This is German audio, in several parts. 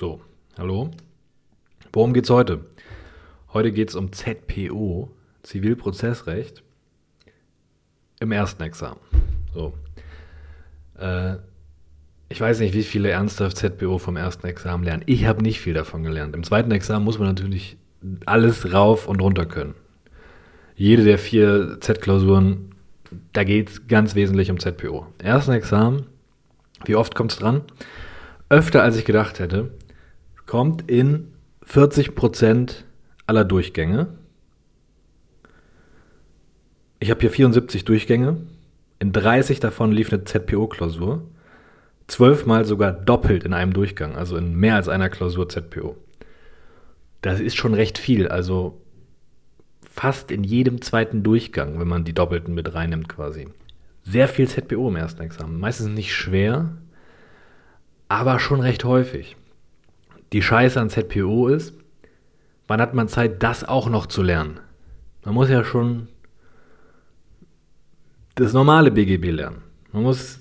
So, hallo. Worum geht's heute? Heute geht's um ZPO, Zivilprozessrecht, im ersten Examen. So. Äh, ich weiß nicht, wie viele ernsthaft ZPO vom ersten Examen lernen. Ich habe nicht viel davon gelernt. Im zweiten Examen muss man natürlich alles rauf und runter können. Jede der vier Z-Klausuren, da geht es ganz wesentlich um ZPO. Ersten Examen, wie oft kommt es dran? Öfter als ich gedacht hätte, kommt in 40% aller Durchgänge. Ich habe hier 74 Durchgänge. In 30 davon lief eine ZPO-Klausur. Zwölfmal sogar doppelt in einem Durchgang, also in mehr als einer Klausur ZPO. Das ist schon recht viel, also fast in jedem zweiten Durchgang, wenn man die Doppelten mit reinnimmt quasi. Sehr viel ZPO im ersten Examen. Meistens nicht schwer, aber schon recht häufig. Die Scheiße an ZPO ist, wann hat man Zeit, das auch noch zu lernen? Man muss ja schon das normale BGB lernen. Man muss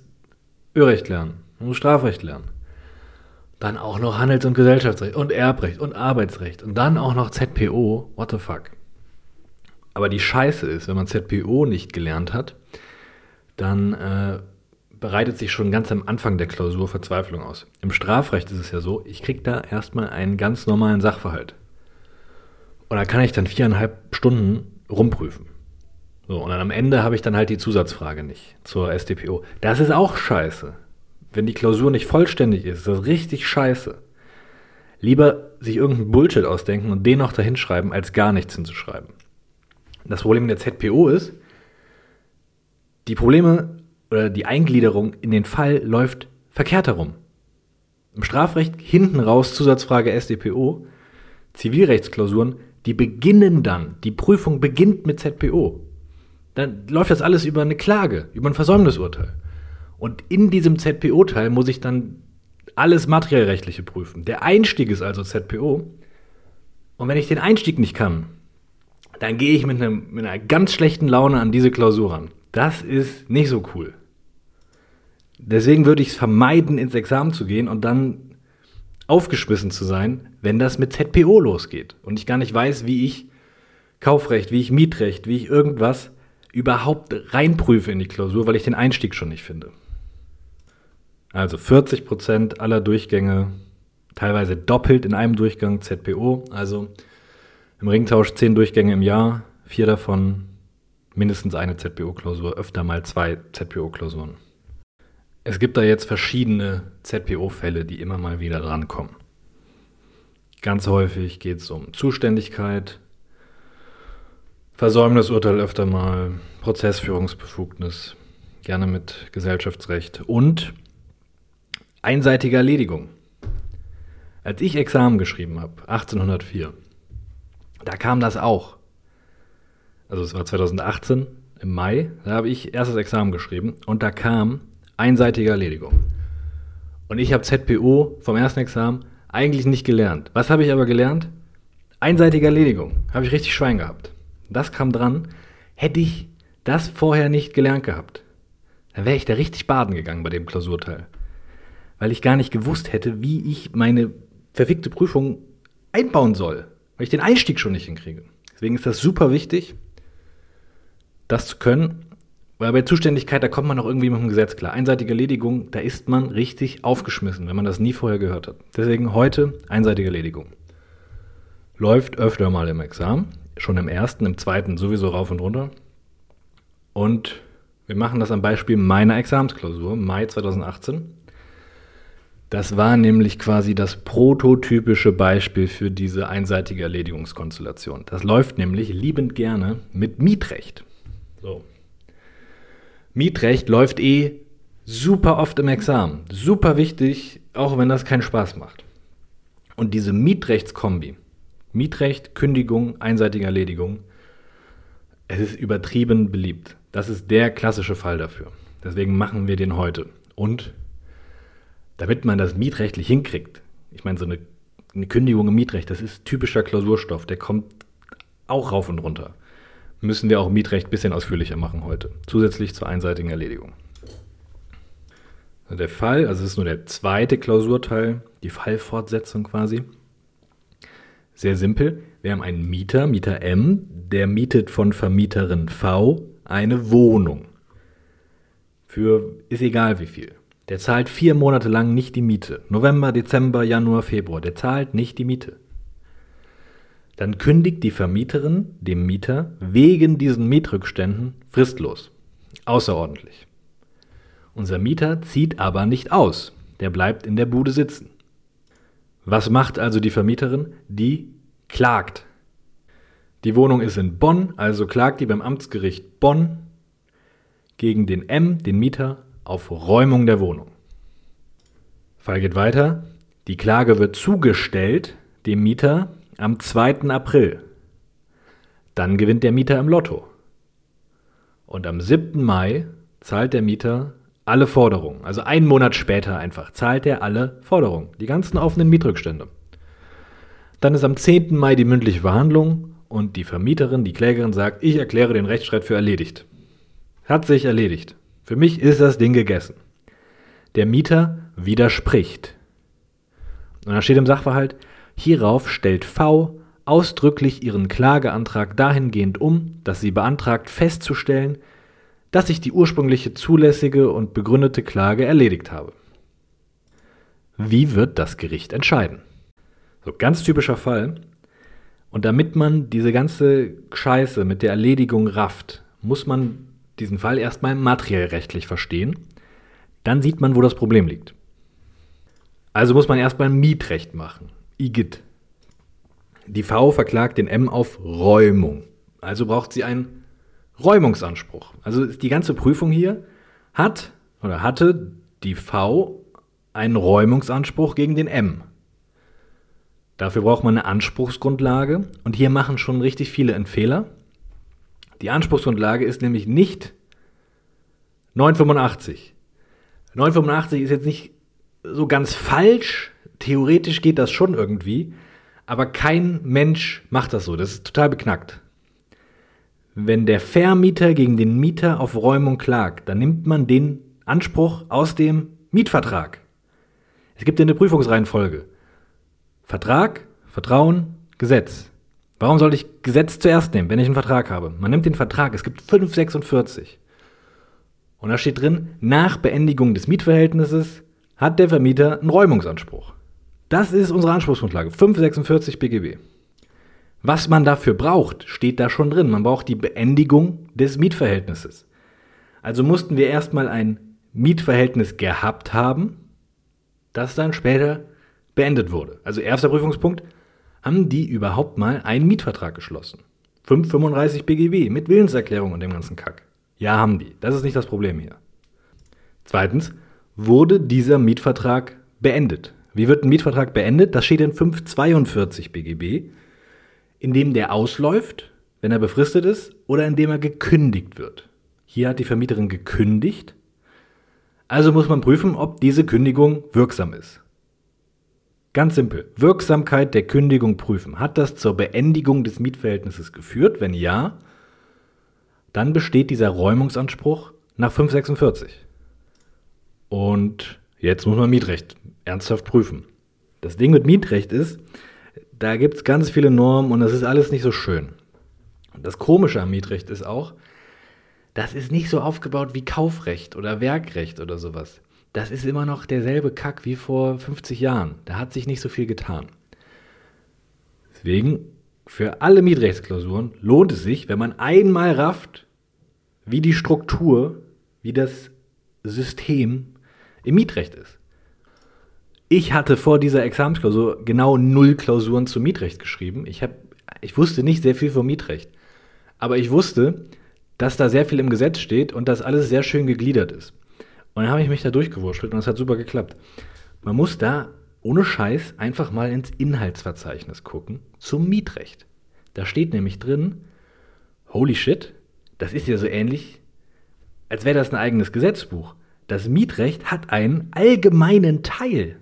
Örecht lernen. Man muss Strafrecht lernen. Dann auch noch Handels- und Gesellschaftsrecht und Erbrecht und Arbeitsrecht und dann auch noch ZPO. What the fuck? Aber die Scheiße ist, wenn man ZPO nicht gelernt hat, dann äh, bereitet sich schon ganz am Anfang der Klausur Verzweiflung aus. Im Strafrecht ist es ja so, ich kriege da erstmal einen ganz normalen Sachverhalt. Und da kann ich dann viereinhalb Stunden rumprüfen. So, und dann am Ende habe ich dann halt die Zusatzfrage nicht zur SDPO. Das ist auch scheiße. Wenn die Klausur nicht vollständig ist, ist das richtig scheiße. Lieber sich irgendeinen Bullshit ausdenken und den noch dahin schreiben, als gar nichts hinzuschreiben. Das Problem der ZPO ist, die Probleme oder die Eingliederung in den Fall läuft verkehrt herum. Im Strafrecht hinten raus Zusatzfrage SDPO, Zivilrechtsklausuren, die beginnen dann, die Prüfung beginnt mit ZPO. Dann läuft das alles über eine Klage, über ein Versäumnisurteil. Und in diesem ZPO-Teil muss ich dann alles materiellrechtliche prüfen. Der Einstieg ist also ZPO. Und wenn ich den Einstieg nicht kann, dann gehe ich mit, einem, mit einer ganz schlechten Laune an diese Klausur ran. Das ist nicht so cool. Deswegen würde ich es vermeiden, ins Examen zu gehen und dann aufgeschmissen zu sein, wenn das mit ZPO losgeht und ich gar nicht weiß, wie ich Kaufrecht, wie ich Mietrecht, wie ich irgendwas überhaupt reinprüfe in die Klausur, weil ich den Einstieg schon nicht finde. Also 40 Prozent aller Durchgänge, teilweise doppelt in einem Durchgang ZPO, also im Ringtausch 10 Durchgänge im Jahr, vier davon mindestens eine ZPO-Klausur, öfter mal zwei ZPO-Klausuren. Es gibt da jetzt verschiedene ZPO-Fälle, die immer mal wieder drankommen. Ganz häufig geht es um Zuständigkeit, Versäumnisurteil öfter mal, Prozessführungsbefugnis, gerne mit Gesellschaftsrecht und einseitige Erledigung. Als ich Examen geschrieben habe, 1804, da kam das auch. Also es war 2018 im Mai, da habe ich erstes Examen geschrieben und da kam einseitige Erledigung. Und ich habe ZPO vom ersten Examen eigentlich nicht gelernt. Was habe ich aber gelernt? Einseitige Erledigung. Habe ich richtig Schwein gehabt. Das kam dran. Hätte ich das vorher nicht gelernt gehabt, dann wäre ich da richtig baden gegangen bei dem Klausurteil. Weil ich gar nicht gewusst hätte, wie ich meine verfickte Prüfung einbauen soll. Weil ich den Einstieg schon nicht hinkriege. Deswegen ist das super wichtig, das zu können weil bei Zuständigkeit, da kommt man auch irgendwie mit dem Gesetz klar. Einseitige Erledigung, da ist man richtig aufgeschmissen, wenn man das nie vorher gehört hat. Deswegen heute einseitige Erledigung. Läuft öfter mal im Examen, schon im ersten, im zweiten sowieso rauf und runter. Und wir machen das am Beispiel meiner Examensklausur, Mai 2018. Das war nämlich quasi das prototypische Beispiel für diese einseitige Erledigungskonstellation. Das läuft nämlich liebend gerne mit Mietrecht. So, Mietrecht läuft eh super oft im Examen. Super wichtig, auch wenn das keinen Spaß macht. Und diese Mietrechtskombi, Mietrecht, Kündigung, einseitige Erledigung, es ist übertrieben beliebt. Das ist der klassische Fall dafür. Deswegen machen wir den heute. Und damit man das mietrechtlich hinkriegt, ich meine, so eine, eine Kündigung im Mietrecht, das ist typischer Klausurstoff, der kommt auch rauf und runter müssen wir auch Mietrecht ein bisschen ausführlicher machen heute, zusätzlich zur einseitigen Erledigung. Der Fall, also es ist nur der zweite Klausurteil, die Fallfortsetzung quasi. Sehr simpel. Wir haben einen Mieter, Mieter M, der mietet von Vermieterin V eine Wohnung. Für ist egal wie viel. Der zahlt vier Monate lang nicht die Miete. November, Dezember, Januar, Februar. Der zahlt nicht die Miete. Dann kündigt die Vermieterin dem Mieter wegen diesen Mietrückständen fristlos. Außerordentlich. Unser Mieter zieht aber nicht aus. Der bleibt in der Bude sitzen. Was macht also die Vermieterin? Die klagt. Die Wohnung ist in Bonn, also klagt die beim Amtsgericht Bonn gegen den M, den Mieter, auf Räumung der Wohnung. Fall geht weiter. Die Klage wird zugestellt dem Mieter am 2. April. Dann gewinnt der Mieter im Lotto. Und am 7. Mai zahlt der Mieter alle Forderungen. Also einen Monat später einfach zahlt er alle Forderungen. Die ganzen offenen Mietrückstände. Dann ist am 10. Mai die mündliche Verhandlung und die Vermieterin, die Klägerin sagt, ich erkläre den Rechtsstreit für erledigt. Hat sich erledigt. Für mich ist das Ding gegessen. Der Mieter widerspricht. Und da steht im Sachverhalt, hierauf stellt V ausdrücklich ihren Klageantrag dahingehend um, dass sie beantragt festzustellen, dass ich die ursprüngliche zulässige und begründete Klage erledigt habe. Wie wird das Gericht entscheiden? So ganz typischer Fall. Und damit man diese ganze Scheiße mit der Erledigung rafft, muss man diesen Fall erstmal materiell rechtlich verstehen. Dann sieht man, wo das Problem liegt. Also muss man erstmal Mietrecht machen. IGIT. Die V verklagt den M auf Räumung. Also braucht sie einen Räumungsanspruch. Also die ganze Prüfung hier hat oder hatte die V einen Räumungsanspruch gegen den M. Dafür braucht man eine Anspruchsgrundlage und hier machen schon richtig viele einen Fehler. Die Anspruchsgrundlage ist nämlich nicht 985. 985 ist jetzt nicht so ganz falsch. Theoretisch geht das schon irgendwie. Aber kein Mensch macht das so. Das ist total beknackt. Wenn der Vermieter gegen den Mieter auf Räumung klagt, dann nimmt man den Anspruch aus dem Mietvertrag. Es gibt eine Prüfungsreihenfolge. Vertrag, Vertrauen, Gesetz. Warum soll ich Gesetz zuerst nehmen, wenn ich einen Vertrag habe? Man nimmt den Vertrag, es gibt 546. Und da steht drin, nach Beendigung des Mietverhältnisses hat der Vermieter einen Räumungsanspruch. Das ist unsere Anspruchsgrundlage, 546 BGB. Was man dafür braucht, steht da schon drin. Man braucht die Beendigung des Mietverhältnisses. Also mussten wir erstmal ein Mietverhältnis gehabt haben, das dann später beendet wurde. Also erster Prüfungspunkt, haben die überhaupt mal einen Mietvertrag geschlossen? 535 BGB mit Willenserklärung und dem ganzen Kack. Ja, haben die. Das ist nicht das Problem hier. Zweitens, wurde dieser Mietvertrag beendet? Wie wird ein Mietvertrag beendet? Das steht in 542 BGB, indem der ausläuft, wenn er befristet ist, oder indem er gekündigt wird. Hier hat die Vermieterin gekündigt. Also muss man prüfen, ob diese Kündigung wirksam ist. Ganz simpel. Wirksamkeit der Kündigung prüfen. Hat das zur Beendigung des Mietverhältnisses geführt? Wenn ja, dann besteht dieser Räumungsanspruch nach 546. Und jetzt muss man Mietrecht ernsthaft prüfen. Das Ding mit Mietrecht ist, da gibt es ganz viele Normen und das ist alles nicht so schön. Das Komische am Mietrecht ist auch, das ist nicht so aufgebaut wie Kaufrecht oder Werkrecht oder sowas das ist immer noch derselbe Kack wie vor 50 Jahren. Da hat sich nicht so viel getan. Deswegen, für alle Mietrechtsklausuren lohnt es sich, wenn man einmal rafft, wie die Struktur, wie das System im Mietrecht ist. Ich hatte vor dieser Examensklausur genau null Klausuren zum Mietrecht geschrieben. Ich, hab, ich wusste nicht sehr viel vom Mietrecht. Aber ich wusste, dass da sehr viel im Gesetz steht und dass alles sehr schön gegliedert ist. Und dann habe ich mich da durchgewurschtelt und es hat super geklappt. Man muss da ohne Scheiß einfach mal ins Inhaltsverzeichnis gucken zum Mietrecht. Da steht nämlich drin, holy shit, das ist ja so ähnlich, als wäre das ein eigenes Gesetzbuch. Das Mietrecht hat einen allgemeinen Teil.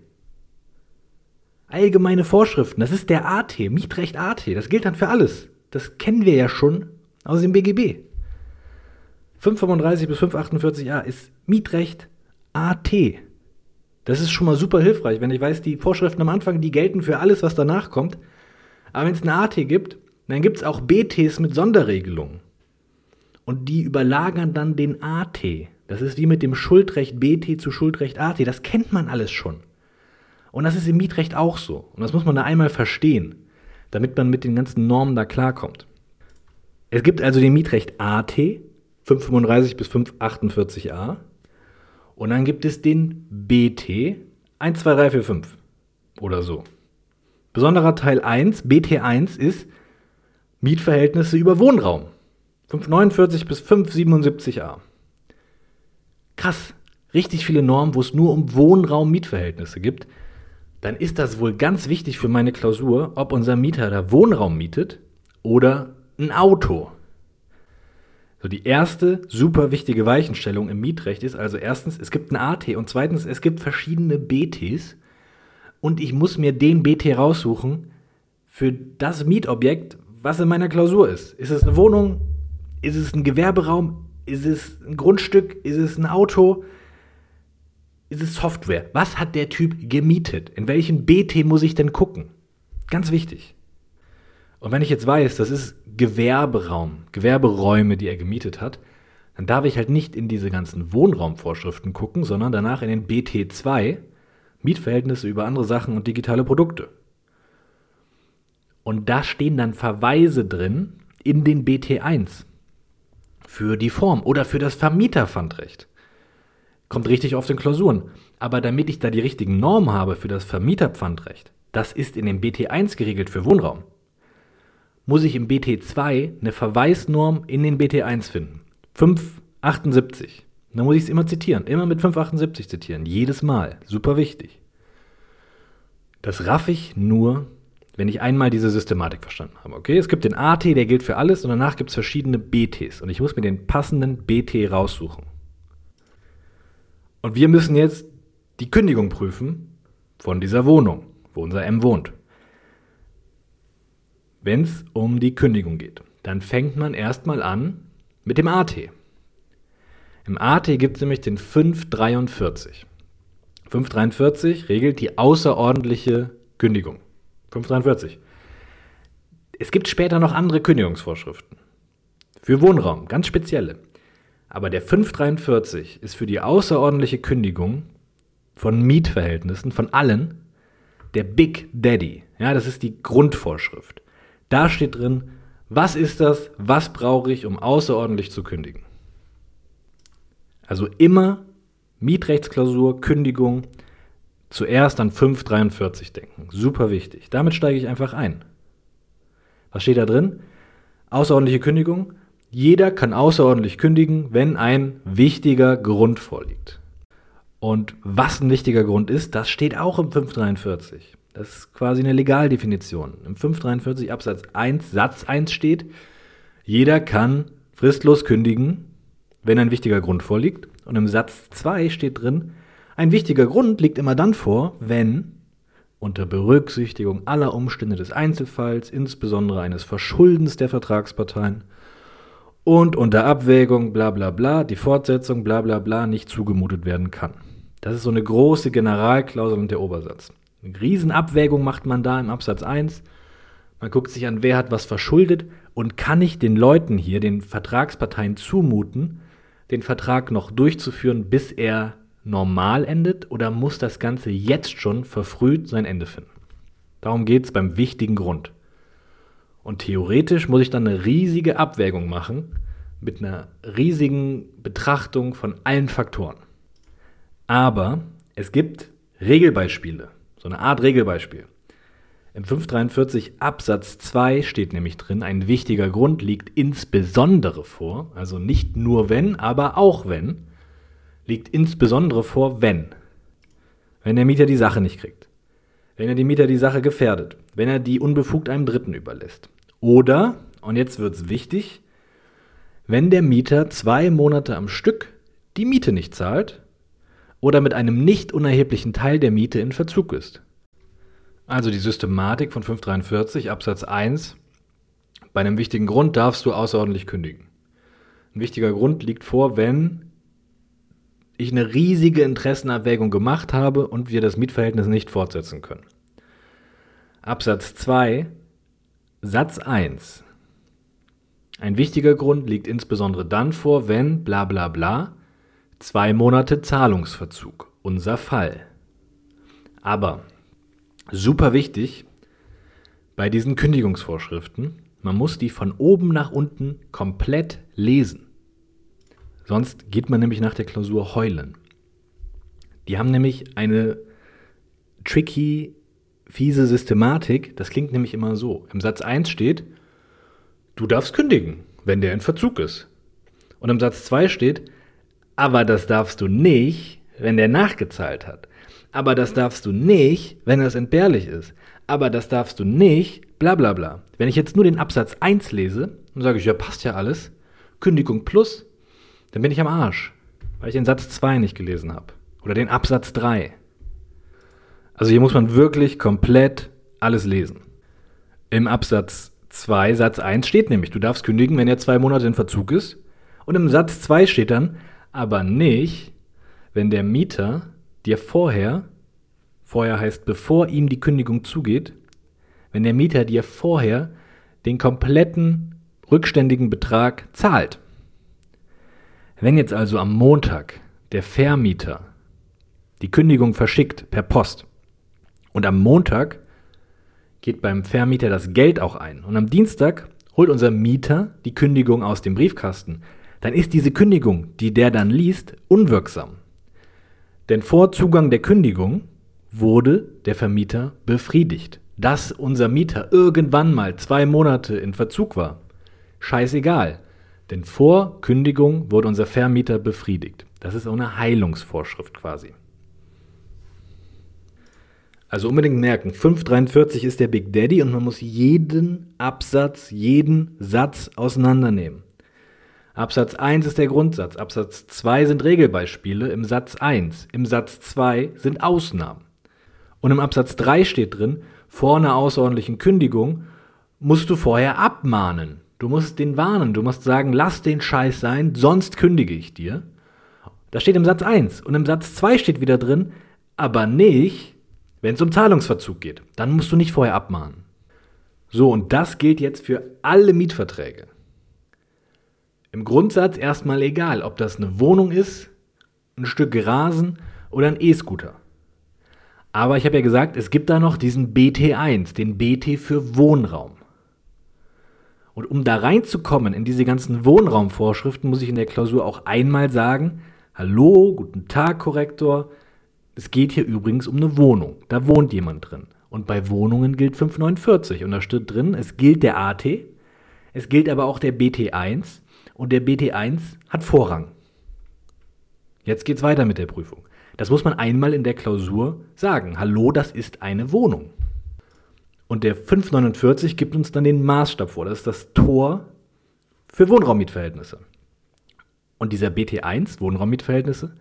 Allgemeine Vorschriften, das ist der AT, Mietrecht AT, das gilt dann für alles. Das kennen wir ja schon aus dem BGB. 535 bis 548a ist Mietrecht AT. Das ist schon mal super hilfreich, wenn ich weiß, die Vorschriften am Anfang, die gelten für alles, was danach kommt. Aber wenn es eine AT gibt, dann gibt es auch BTs mit Sonderregelungen. Und die überlagern dann den AT. Das ist wie mit dem Schuldrecht BT zu Schuldrecht AT. Das kennt man alles schon. Und das ist im Mietrecht auch so. Und das muss man da einmal verstehen, damit man mit den ganzen Normen da klarkommt. Es gibt also den Mietrecht AT, 535 bis 548a. Und dann gibt es den BT 1, 2, 3, 4, 5 oder so. Besonderer Teil 1, BT1 ist Mietverhältnisse über Wohnraum. 549 bis 577a. Krass, richtig viele Normen, wo es nur um Wohnraum-Mietverhältnisse gibt. Dann ist das wohl ganz wichtig für meine Klausur, ob unser Mieter da Wohnraum mietet oder ein Auto. So, die erste super wichtige Weichenstellung im Mietrecht ist also erstens, es gibt ein AT und zweitens, es gibt verschiedene BTs und ich muss mir den BT raussuchen für das Mietobjekt, was in meiner Klausur ist. Ist es eine Wohnung? Ist es ein Gewerberaum? Ist es ein Grundstück? Ist es ein Auto? Ist es Software? Was hat der Typ gemietet? In welchen BT muss ich denn gucken? Ganz wichtig. Und wenn ich jetzt weiß, das ist Gewerberaum, Gewerberäume, die er gemietet hat, dann darf ich halt nicht in diese ganzen Wohnraumvorschriften gucken, sondern danach in den BT2, Mietverhältnisse über andere Sachen und digitale Produkte. Und da stehen dann Verweise drin in den BT1 für die Form oder für das Vermieterpfandrecht. Kommt richtig auf den Klausuren. Aber damit ich da die richtigen Normen habe für das Vermieterpfandrecht, das ist in dem BT1 geregelt für Wohnraum muss ich im BT2 eine Verweisnorm in den BT1 finden. 578. Dann muss ich es immer zitieren. Immer mit 578 zitieren. Jedes Mal. Super wichtig. Das raff ich nur, wenn ich einmal diese Systematik verstanden habe. Okay, es gibt den AT, der gilt für alles und danach gibt es verschiedene BTs. Und ich muss mir den passenden BT raussuchen. Und wir müssen jetzt die Kündigung prüfen von dieser Wohnung, wo unser M wohnt wenn es um die Kündigung geht. Dann fängt man erstmal an mit dem AT. Im AT gibt es nämlich den 543. 543 regelt die außerordentliche Kündigung. 543. Es gibt später noch andere Kündigungsvorschriften. Für Wohnraum, ganz spezielle. Aber der 543 ist für die außerordentliche Kündigung von Mietverhältnissen, von allen, der Big Daddy. Ja, das ist die Grundvorschrift. Da steht drin, was ist das, was brauche ich, um außerordentlich zu kündigen. Also immer Mietrechtsklausur, Kündigung, zuerst an 543 denken. Super wichtig. Damit steige ich einfach ein. Was steht da drin? Außerordentliche Kündigung. Jeder kann außerordentlich kündigen, wenn ein wichtiger Grund vorliegt. Und was ein wichtiger Grund ist, das steht auch im 543. Das ist quasi eine Legaldefinition. Im 543 Absatz 1 Satz 1 steht, jeder kann fristlos kündigen, wenn ein wichtiger Grund vorliegt. Und im Satz 2 steht drin, ein wichtiger Grund liegt immer dann vor, wenn unter Berücksichtigung aller Umstände des Einzelfalls, insbesondere eines Verschuldens der Vertragsparteien und unter Abwägung bla bla bla die Fortsetzung bla bla bla nicht zugemutet werden kann. Das ist so eine große Generalklausel und der Obersatz. Eine Riesenabwägung macht man da im Absatz 1. Man guckt sich an, wer hat was verschuldet und kann ich den Leuten hier, den Vertragsparteien zumuten, den Vertrag noch durchzuführen, bis er normal endet oder muss das Ganze jetzt schon verfrüht sein Ende finden? Darum geht es beim wichtigen Grund. Und theoretisch muss ich dann eine riesige Abwägung machen mit einer riesigen Betrachtung von allen Faktoren. Aber es gibt Regelbeispiele. So eine Art Regelbeispiel. Im 543 Absatz 2 steht nämlich drin, ein wichtiger Grund liegt insbesondere vor, also nicht nur wenn, aber auch wenn, liegt insbesondere vor, wenn. Wenn der Mieter die Sache nicht kriegt. Wenn er die Mieter die Sache gefährdet. Wenn er die unbefugt einem Dritten überlässt. Oder, und jetzt wird es wichtig, wenn der Mieter zwei Monate am Stück die Miete nicht zahlt oder mit einem nicht unerheblichen Teil der Miete in Verzug ist. Also die Systematik von 543 Absatz 1. Bei einem wichtigen Grund darfst du außerordentlich kündigen. Ein wichtiger Grund liegt vor, wenn ich eine riesige Interessenabwägung gemacht habe und wir das Mietverhältnis nicht fortsetzen können. Absatz 2, Satz 1. Ein wichtiger Grund liegt insbesondere dann vor, wenn bla bla bla zwei Monate Zahlungsverzug, unser Fall. Aber super wichtig bei diesen Kündigungsvorschriften, man muss die von oben nach unten komplett lesen. Sonst geht man nämlich nach der Klausur heulen. Die haben nämlich eine tricky, fiese Systematik. Das klingt nämlich immer so. Im Satz 1 steht, du darfst kündigen, wenn der in Verzug ist. Und im Satz 2 steht, aber das darfst du nicht, wenn der nachgezahlt hat. Aber das darfst du nicht, wenn es entbehrlich ist. Aber das darfst du nicht, bla bla bla. Wenn ich jetzt nur den Absatz 1 lese, dann sage ja, passt ja alles. Kündigung plus, dann bin ich am Arsch, weil ich den Satz 2 nicht gelesen habe. Oder den Absatz 3. Also hier muss man wirklich komplett alles lesen. Im Absatz 2, Satz 1 steht nämlich, du darfst kündigen, wenn er zwei Monate in Verzug ist. Und im Satz 2 steht dann, aber nicht, wenn der Mieter dir vorher, vorher heißt bevor ihm die Kündigung zugeht, wenn der Mieter dir vorher den kompletten rückständigen Betrag zahlt. Wenn jetzt also am Montag der Vermieter die Kündigung verschickt per Post und am Montag geht beim Vermieter das Geld auch ein und am Dienstag holt unser Mieter die Kündigung aus dem Briefkasten, dann ist diese Kündigung, die der dann liest, unwirksam. Denn vor Zugang der Kündigung wurde der Vermieter befriedigt. Dass unser Mieter irgendwann mal zwei Monate in Verzug war, scheißegal. Denn vor Kündigung wurde unser Vermieter befriedigt. Das ist auch eine Heilungsvorschrift quasi. Also unbedingt merken, 543 ist der Big Daddy und man muss jeden Absatz, jeden Satz auseinandernehmen. Absatz 1 ist der Grundsatz, Absatz 2 sind Regelbeispiele, im Satz 1, im Satz 2 sind Ausnahmen. Und im Absatz 3 steht drin, vor einer außerordentlichen Kündigung musst du vorher abmahnen. Du musst den warnen, du musst sagen, lass den Scheiß sein, sonst kündige ich dir. Das steht im Satz 1 und im Satz 2 steht wieder drin, aber nicht, wenn es um Zahlungsverzug geht. Dann musst du nicht vorher abmahnen. So, und das gilt jetzt für alle Mietverträge. Im Grundsatz erstmal egal, ob das eine Wohnung ist, ein Stück Rasen oder ein E-Scooter. Aber ich habe ja gesagt, es gibt da noch diesen BT1, den BT für Wohnraum. Und um da reinzukommen in diese ganzen Wohnraumvorschriften, muss ich in der Klausur auch einmal sagen, hallo, guten Tag, Korrektor. Es geht hier übrigens um eine Wohnung. Da wohnt jemand drin. Und bei Wohnungen gilt 549. Und da steht drin, es gilt der AT, es gilt aber auch der BT1 und der BT1 hat Vorrang. Jetzt geht's weiter mit der Prüfung. Das muss man einmal in der Klausur sagen. Hallo, das ist eine Wohnung. Und der 549 gibt uns dann den Maßstab vor. Das ist das Tor für Wohnraummietverhältnisse. Und dieser BT1, Wohnraummietverhältnisse,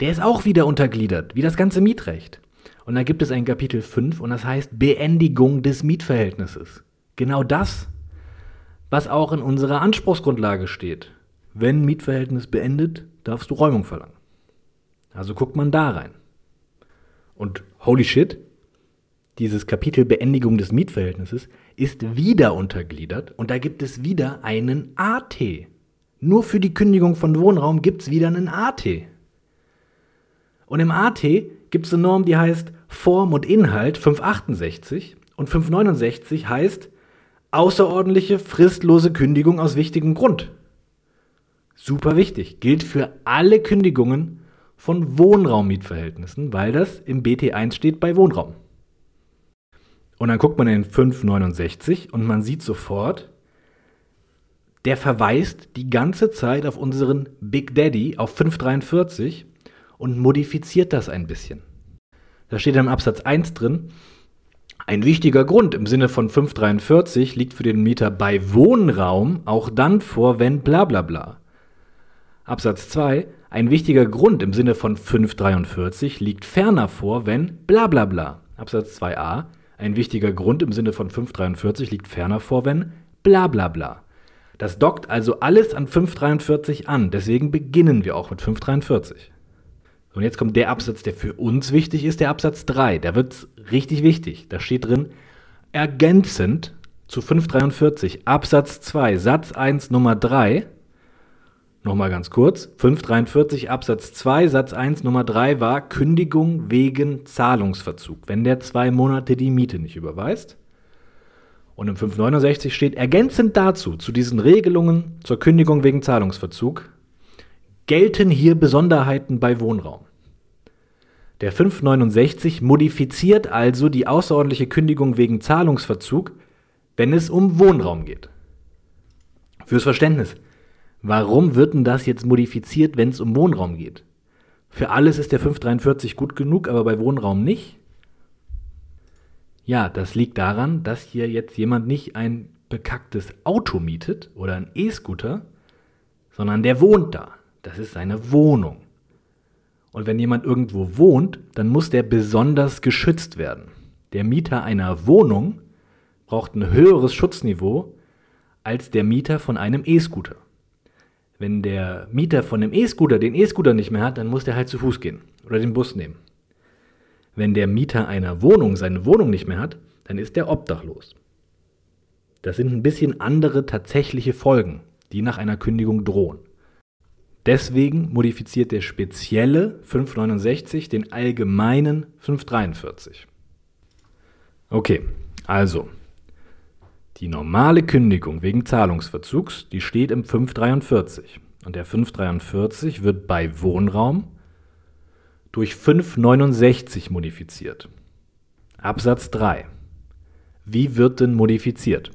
der ist auch wieder untergliedert, wie das ganze Mietrecht. Und da gibt es ein Kapitel 5 und das heißt Beendigung des Mietverhältnisses. Genau das, was auch in unserer Anspruchsgrundlage steht. Wenn Mietverhältnis beendet, darfst du Räumung verlangen. Also guckt man da rein. Und holy shit, dieses Kapitel Beendigung des Mietverhältnisses ist wieder untergliedert und da gibt es wieder einen AT. Nur für die Kündigung von Wohnraum gibt es wieder einen AT. Und im AT gibt es eine Norm, die heißt Form und Inhalt 568 und 569 heißt außerordentliche fristlose Kündigung aus wichtigem Grund. Super wichtig, gilt für alle Kündigungen von Wohnraummietverhältnissen, weil das im BT1 steht bei Wohnraum. Und dann guckt man in 569 und man sieht sofort, der verweist die ganze Zeit auf unseren Big Daddy auf 543 und modifiziert das ein bisschen. Da steht im Absatz 1 drin, ein wichtiger Grund im Sinne von 543 liegt für den Mieter bei Wohnraum auch dann vor, wenn bla bla bla. Absatz 2, ein wichtiger Grund im Sinne von 543 liegt ferner vor, wenn bla bla bla. Absatz 2a, ein wichtiger Grund im Sinne von 543 liegt ferner vor, wenn bla bla bla. Das dockt also alles an 543 an, deswegen beginnen wir auch mit 543. Und jetzt kommt der Absatz, der für uns wichtig ist, der Absatz 3. Da wird es richtig wichtig. Da steht drin, ergänzend zu 543 Absatz 2 Satz 1 Nummer 3. Nochmal ganz kurz. 543 Absatz 2 Satz 1 Nummer 3 war Kündigung wegen Zahlungsverzug, wenn der zwei Monate die Miete nicht überweist. Und im 569 steht ergänzend dazu, zu diesen Regelungen zur Kündigung wegen Zahlungsverzug, gelten hier Besonderheiten bei Wohnraum. Der 569 modifiziert also die außerordentliche Kündigung wegen Zahlungsverzug, wenn es um Wohnraum geht. Fürs Verständnis, warum wird denn das jetzt modifiziert, wenn es um Wohnraum geht? Für alles ist der 543 gut genug, aber bei Wohnraum nicht? Ja, das liegt daran, dass hier jetzt jemand nicht ein bekacktes Auto mietet oder ein E-Scooter, sondern der wohnt da. Das ist seine Wohnung. Und wenn jemand irgendwo wohnt, dann muss der besonders geschützt werden. Der Mieter einer Wohnung braucht ein höheres Schutzniveau als der Mieter von einem E-Scooter. Wenn der Mieter von einem E-Scooter den E-Scooter nicht mehr hat, dann muss der halt zu Fuß gehen oder den Bus nehmen. Wenn der Mieter einer Wohnung seine Wohnung nicht mehr hat, dann ist der obdachlos. Das sind ein bisschen andere tatsächliche Folgen, die nach einer Kündigung drohen. Deswegen modifiziert der spezielle 569 den allgemeinen 543. Okay, also die normale Kündigung wegen Zahlungsverzugs, die steht im 543 und der 543 wird bei Wohnraum durch 569 modifiziert. Absatz 3. Wie wird denn modifiziert?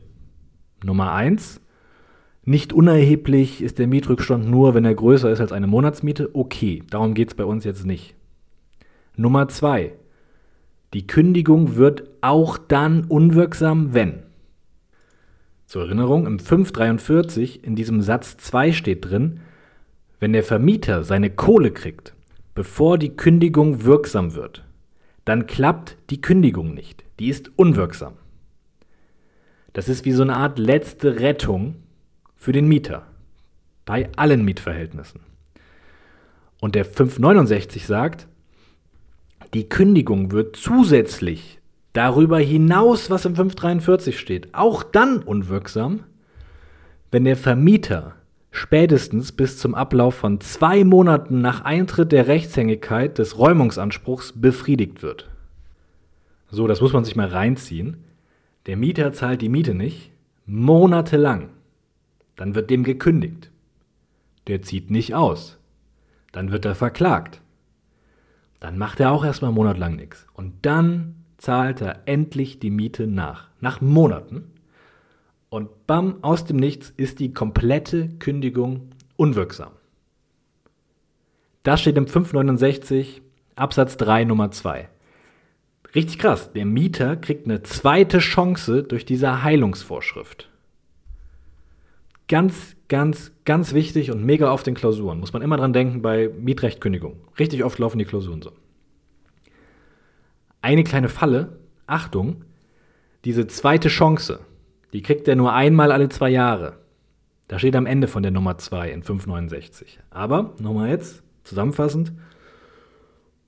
Nummer 1 nicht unerheblich ist der Mietrückstand nur, wenn er größer ist als eine Monatsmiete. Okay, darum geht es bei uns jetzt nicht. Nummer zwei. Die Kündigung wird auch dann unwirksam, wenn. Zur Erinnerung, im 543 in diesem Satz 2 steht drin, wenn der Vermieter seine Kohle kriegt, bevor die Kündigung wirksam wird, dann klappt die Kündigung nicht. Die ist unwirksam. Das ist wie so eine Art letzte Rettung, für den Mieter bei allen Mietverhältnissen. Und der 569 sagt, die Kündigung wird zusätzlich darüber hinaus, was im 543 steht, auch dann unwirksam, wenn der Vermieter spätestens bis zum Ablauf von zwei Monaten nach Eintritt der Rechtshängigkeit des Räumungsanspruchs befriedigt wird. So, das muss man sich mal reinziehen. Der Mieter zahlt die Miete nicht, monatelang. Dann wird dem gekündigt. Der zieht nicht aus. Dann wird er verklagt. Dann macht er auch erstmal einen Monat lang nichts. Und dann zahlt er endlich die Miete nach. Nach Monaten. Und bam, aus dem Nichts ist die komplette Kündigung unwirksam. Das steht im 569 Absatz 3 Nummer 2. Richtig krass. Der Mieter kriegt eine zweite Chance durch diese Heilungsvorschrift. Ganz, ganz, ganz wichtig und mega oft in Klausuren. Muss man immer dran denken bei Mietrechtkündigung. Richtig oft laufen die Klausuren so. Eine kleine Falle, Achtung, diese zweite Chance, die kriegt er nur einmal alle zwei Jahre. Da steht am Ende von der Nummer 2 in 569. Aber, nochmal jetzt, zusammenfassend,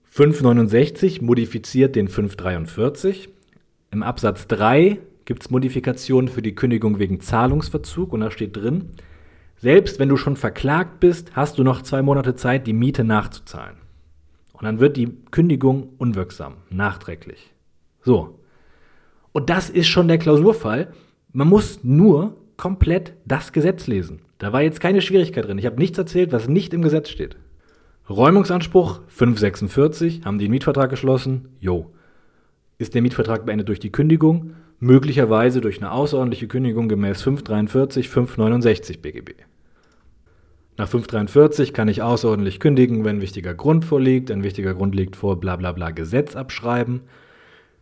569 modifiziert den 543. Im Absatz 3 gibt es Modifikationen für die Kündigung wegen Zahlungsverzug und da steht drin, selbst wenn du schon verklagt bist, hast du noch zwei Monate Zeit, die Miete nachzuzahlen. Und dann wird die Kündigung unwirksam, nachträglich. So. Und das ist schon der Klausurfall. Man muss nur komplett das Gesetz lesen. Da war jetzt keine Schwierigkeit drin. Ich habe nichts erzählt, was nicht im Gesetz steht. Räumungsanspruch 546, haben die einen Mietvertrag geschlossen? Jo. Ist der Mietvertrag beendet durch die Kündigung? Möglicherweise durch eine außerordentliche Kündigung gemäß 543, 569 BGB. Nach 543 kann ich außerordentlich kündigen, wenn ein wichtiger Grund vorliegt. Ein wichtiger Grund liegt vor, bla bla bla, Gesetz abschreiben.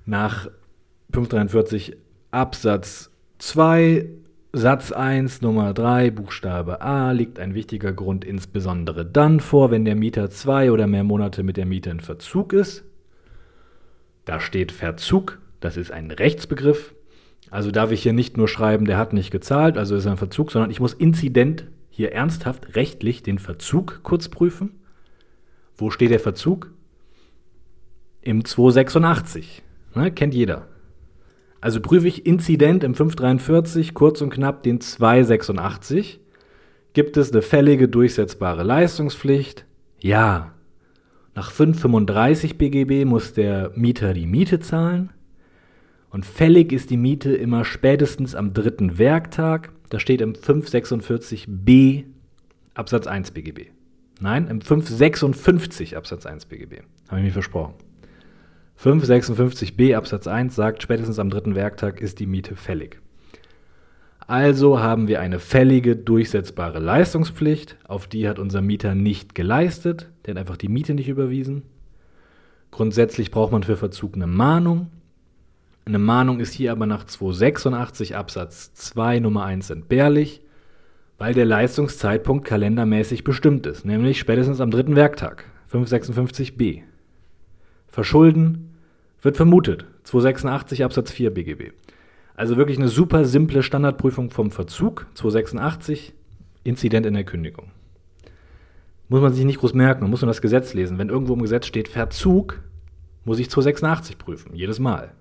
Nach 543 Absatz 2 Satz 1 Nummer 3 Buchstabe A liegt ein wichtiger Grund insbesondere dann vor, wenn der Mieter zwei oder mehr Monate mit der Miete in Verzug ist. Da steht Verzug das ist ein Rechtsbegriff. Also darf ich hier nicht nur schreiben, der hat nicht gezahlt, also ist ein Verzug, sondern ich muss Inzident hier ernsthaft rechtlich den Verzug kurz prüfen. Wo steht der Verzug? Im 286. Ne, kennt jeder. Also prüfe ich Inzident im 543, kurz und knapp den 286. Gibt es eine fällige durchsetzbare Leistungspflicht? Ja. Nach 535 BGB muss der Mieter die Miete zahlen. Und fällig ist die Miete immer spätestens am dritten Werktag. Das steht im 546b Absatz 1 BGB. Nein, im 556 Absatz 1 BGB. Habe ich mir versprochen. 556b Absatz 1 sagt, spätestens am dritten Werktag ist die Miete fällig. Also haben wir eine fällige, durchsetzbare Leistungspflicht. Auf die hat unser Mieter nicht geleistet. Der hat einfach die Miete nicht überwiesen. Grundsätzlich braucht man für Verzug eine Mahnung. Eine Mahnung ist hier aber nach 286 Absatz 2 Nummer 1 entbehrlich, weil der Leistungszeitpunkt kalendermäßig bestimmt ist, nämlich spätestens am dritten Werktag, 556b. Verschulden wird vermutet, 286 Absatz 4 BGB. Also wirklich eine super simple Standardprüfung vom Verzug, 286, Inzident in der Kündigung. Muss man sich nicht groß merken, man muss nur das Gesetz lesen. Wenn irgendwo im Gesetz steht Verzug, muss ich 286 prüfen, jedes Mal.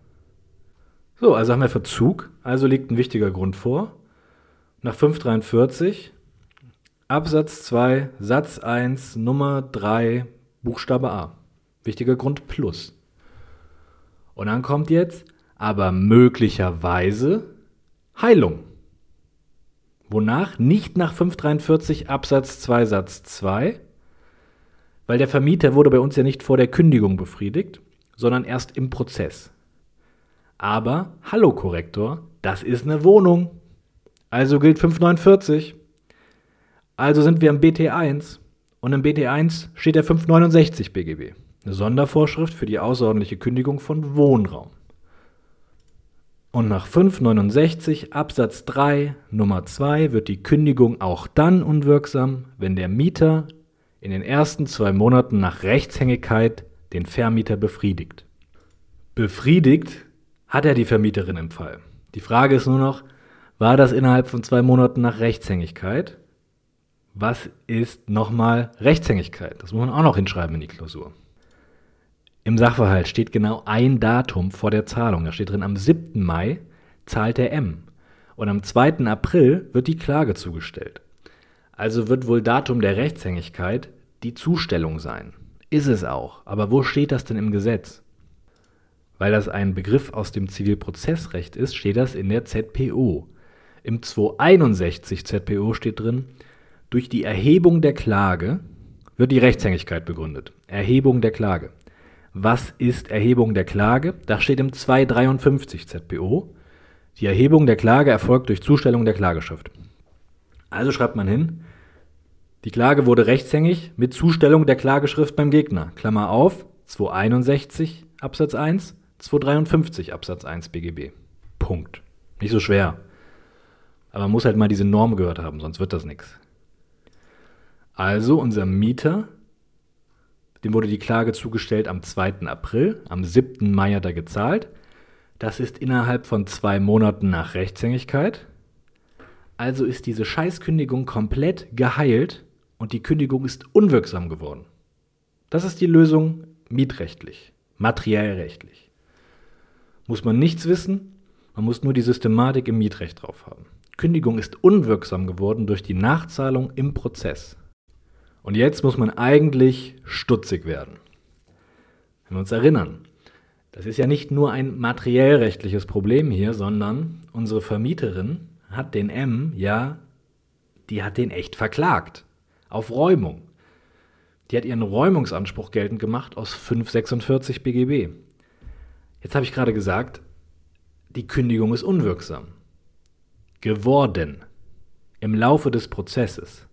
So, also haben wir Verzug, also liegt ein wichtiger Grund vor. Nach 543, Absatz 2, Satz 1, Nummer 3, Buchstabe A. Wichtiger Grund plus. Und dann kommt jetzt, aber möglicherweise Heilung. Wonach? Nicht nach 543 Absatz 2 Satz 2, weil der Vermieter wurde bei uns ja nicht vor der Kündigung befriedigt, sondern erst im Prozess. Aber, hallo Korrektor, das ist eine Wohnung. Also gilt 549. Also sind wir im BT1 und im BT1 steht der 569 BGB. Eine Sondervorschrift für die außerordentliche Kündigung von Wohnraum. Und nach 569 Absatz 3 Nummer 2 wird die Kündigung auch dann unwirksam, wenn der Mieter in den ersten zwei Monaten nach Rechtshängigkeit den Vermieter befriedigt. Befriedigt hat er die Vermieterin im Fall. Die Frage ist nur noch, war das innerhalb von zwei Monaten nach Rechtshängigkeit? Was ist nochmal Rechtshängigkeit? Das muss man auch noch hinschreiben in die Klausur. Im Sachverhalt steht genau ein Datum vor der Zahlung. Da steht drin, am 7. Mai zahlt der M. Und am 2. April wird die Klage zugestellt. Also wird wohl Datum der Rechtshängigkeit die Zustellung sein. Ist es auch. Aber wo steht das denn im Gesetz? Weil das ein Begriff aus dem Zivilprozessrecht ist, steht das in der ZPO. Im 261 ZPO steht drin, durch die Erhebung der Klage wird die Rechtshängigkeit begründet. Erhebung der Klage. Was ist Erhebung der Klage? Das steht im 253 ZPO. Die Erhebung der Klage erfolgt durch Zustellung der Klageschrift. Also schreibt man hin, die Klage wurde rechtshängig mit Zustellung der Klageschrift beim Gegner. Klammer auf, 261 Absatz 1, 253 Absatz 1 BGB. Punkt. Nicht so schwer. Aber man muss halt mal diese Norm gehört haben, sonst wird das nichts. Also unser Mieter dem wurde die Klage zugestellt am 2. April. Am 7. Mai hat er gezahlt. Das ist innerhalb von zwei Monaten nach Rechtshängigkeit. Also ist diese Scheißkündigung komplett geheilt und die Kündigung ist unwirksam geworden. Das ist die Lösung mietrechtlich, materiell rechtlich. Muss man nichts wissen, man muss nur die Systematik im Mietrecht drauf haben. Kündigung ist unwirksam geworden durch die Nachzahlung im Prozess. Und jetzt muss man eigentlich stutzig werden. Wenn wir uns erinnern, das ist ja nicht nur ein materiellrechtliches Problem hier, sondern unsere Vermieterin hat den M, ja, die hat den echt verklagt. Auf Räumung. Die hat ihren Räumungsanspruch geltend gemacht aus 546 BGB. Jetzt habe ich gerade gesagt, die Kündigung ist unwirksam. Geworden. Im Laufe des Prozesses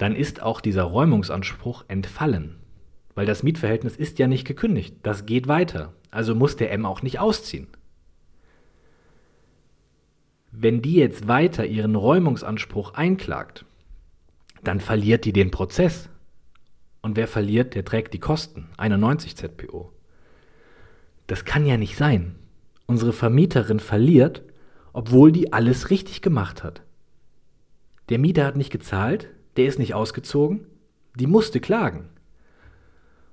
dann ist auch dieser Räumungsanspruch entfallen. Weil das Mietverhältnis ist ja nicht gekündigt. Das geht weiter. Also muss der M auch nicht ausziehen. Wenn die jetzt weiter ihren Räumungsanspruch einklagt, dann verliert die den Prozess. Und wer verliert, der trägt die Kosten. 91 ZPO. Das kann ja nicht sein. Unsere Vermieterin verliert, obwohl die alles richtig gemacht hat. Der Mieter hat nicht gezahlt, der ist nicht ausgezogen, die musste klagen.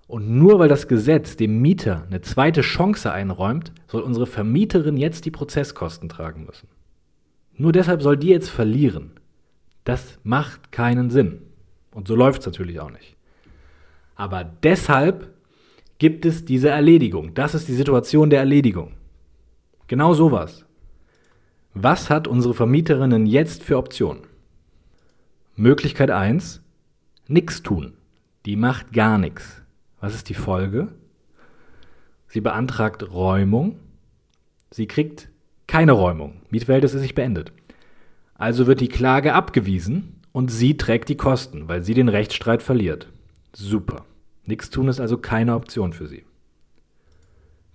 Und nur weil das Gesetz dem Mieter eine zweite Chance einräumt, soll unsere Vermieterin jetzt die Prozesskosten tragen müssen. Nur deshalb soll die jetzt verlieren. Das macht keinen Sinn. Und so läuft es natürlich auch nicht. Aber deshalb gibt es diese Erledigung. Das ist die Situation der Erledigung. Genau sowas. Was hat unsere Vermieterinnen jetzt für Optionen? Möglichkeit 1, nichts tun. Die macht gar nichts. Was ist die Folge? Sie beantragt Räumung. Sie kriegt keine Räumung. Mietverhältnis ist nicht beendet. Also wird die Klage abgewiesen und sie trägt die Kosten, weil sie den Rechtsstreit verliert. Super. Nichts tun ist also keine Option für sie.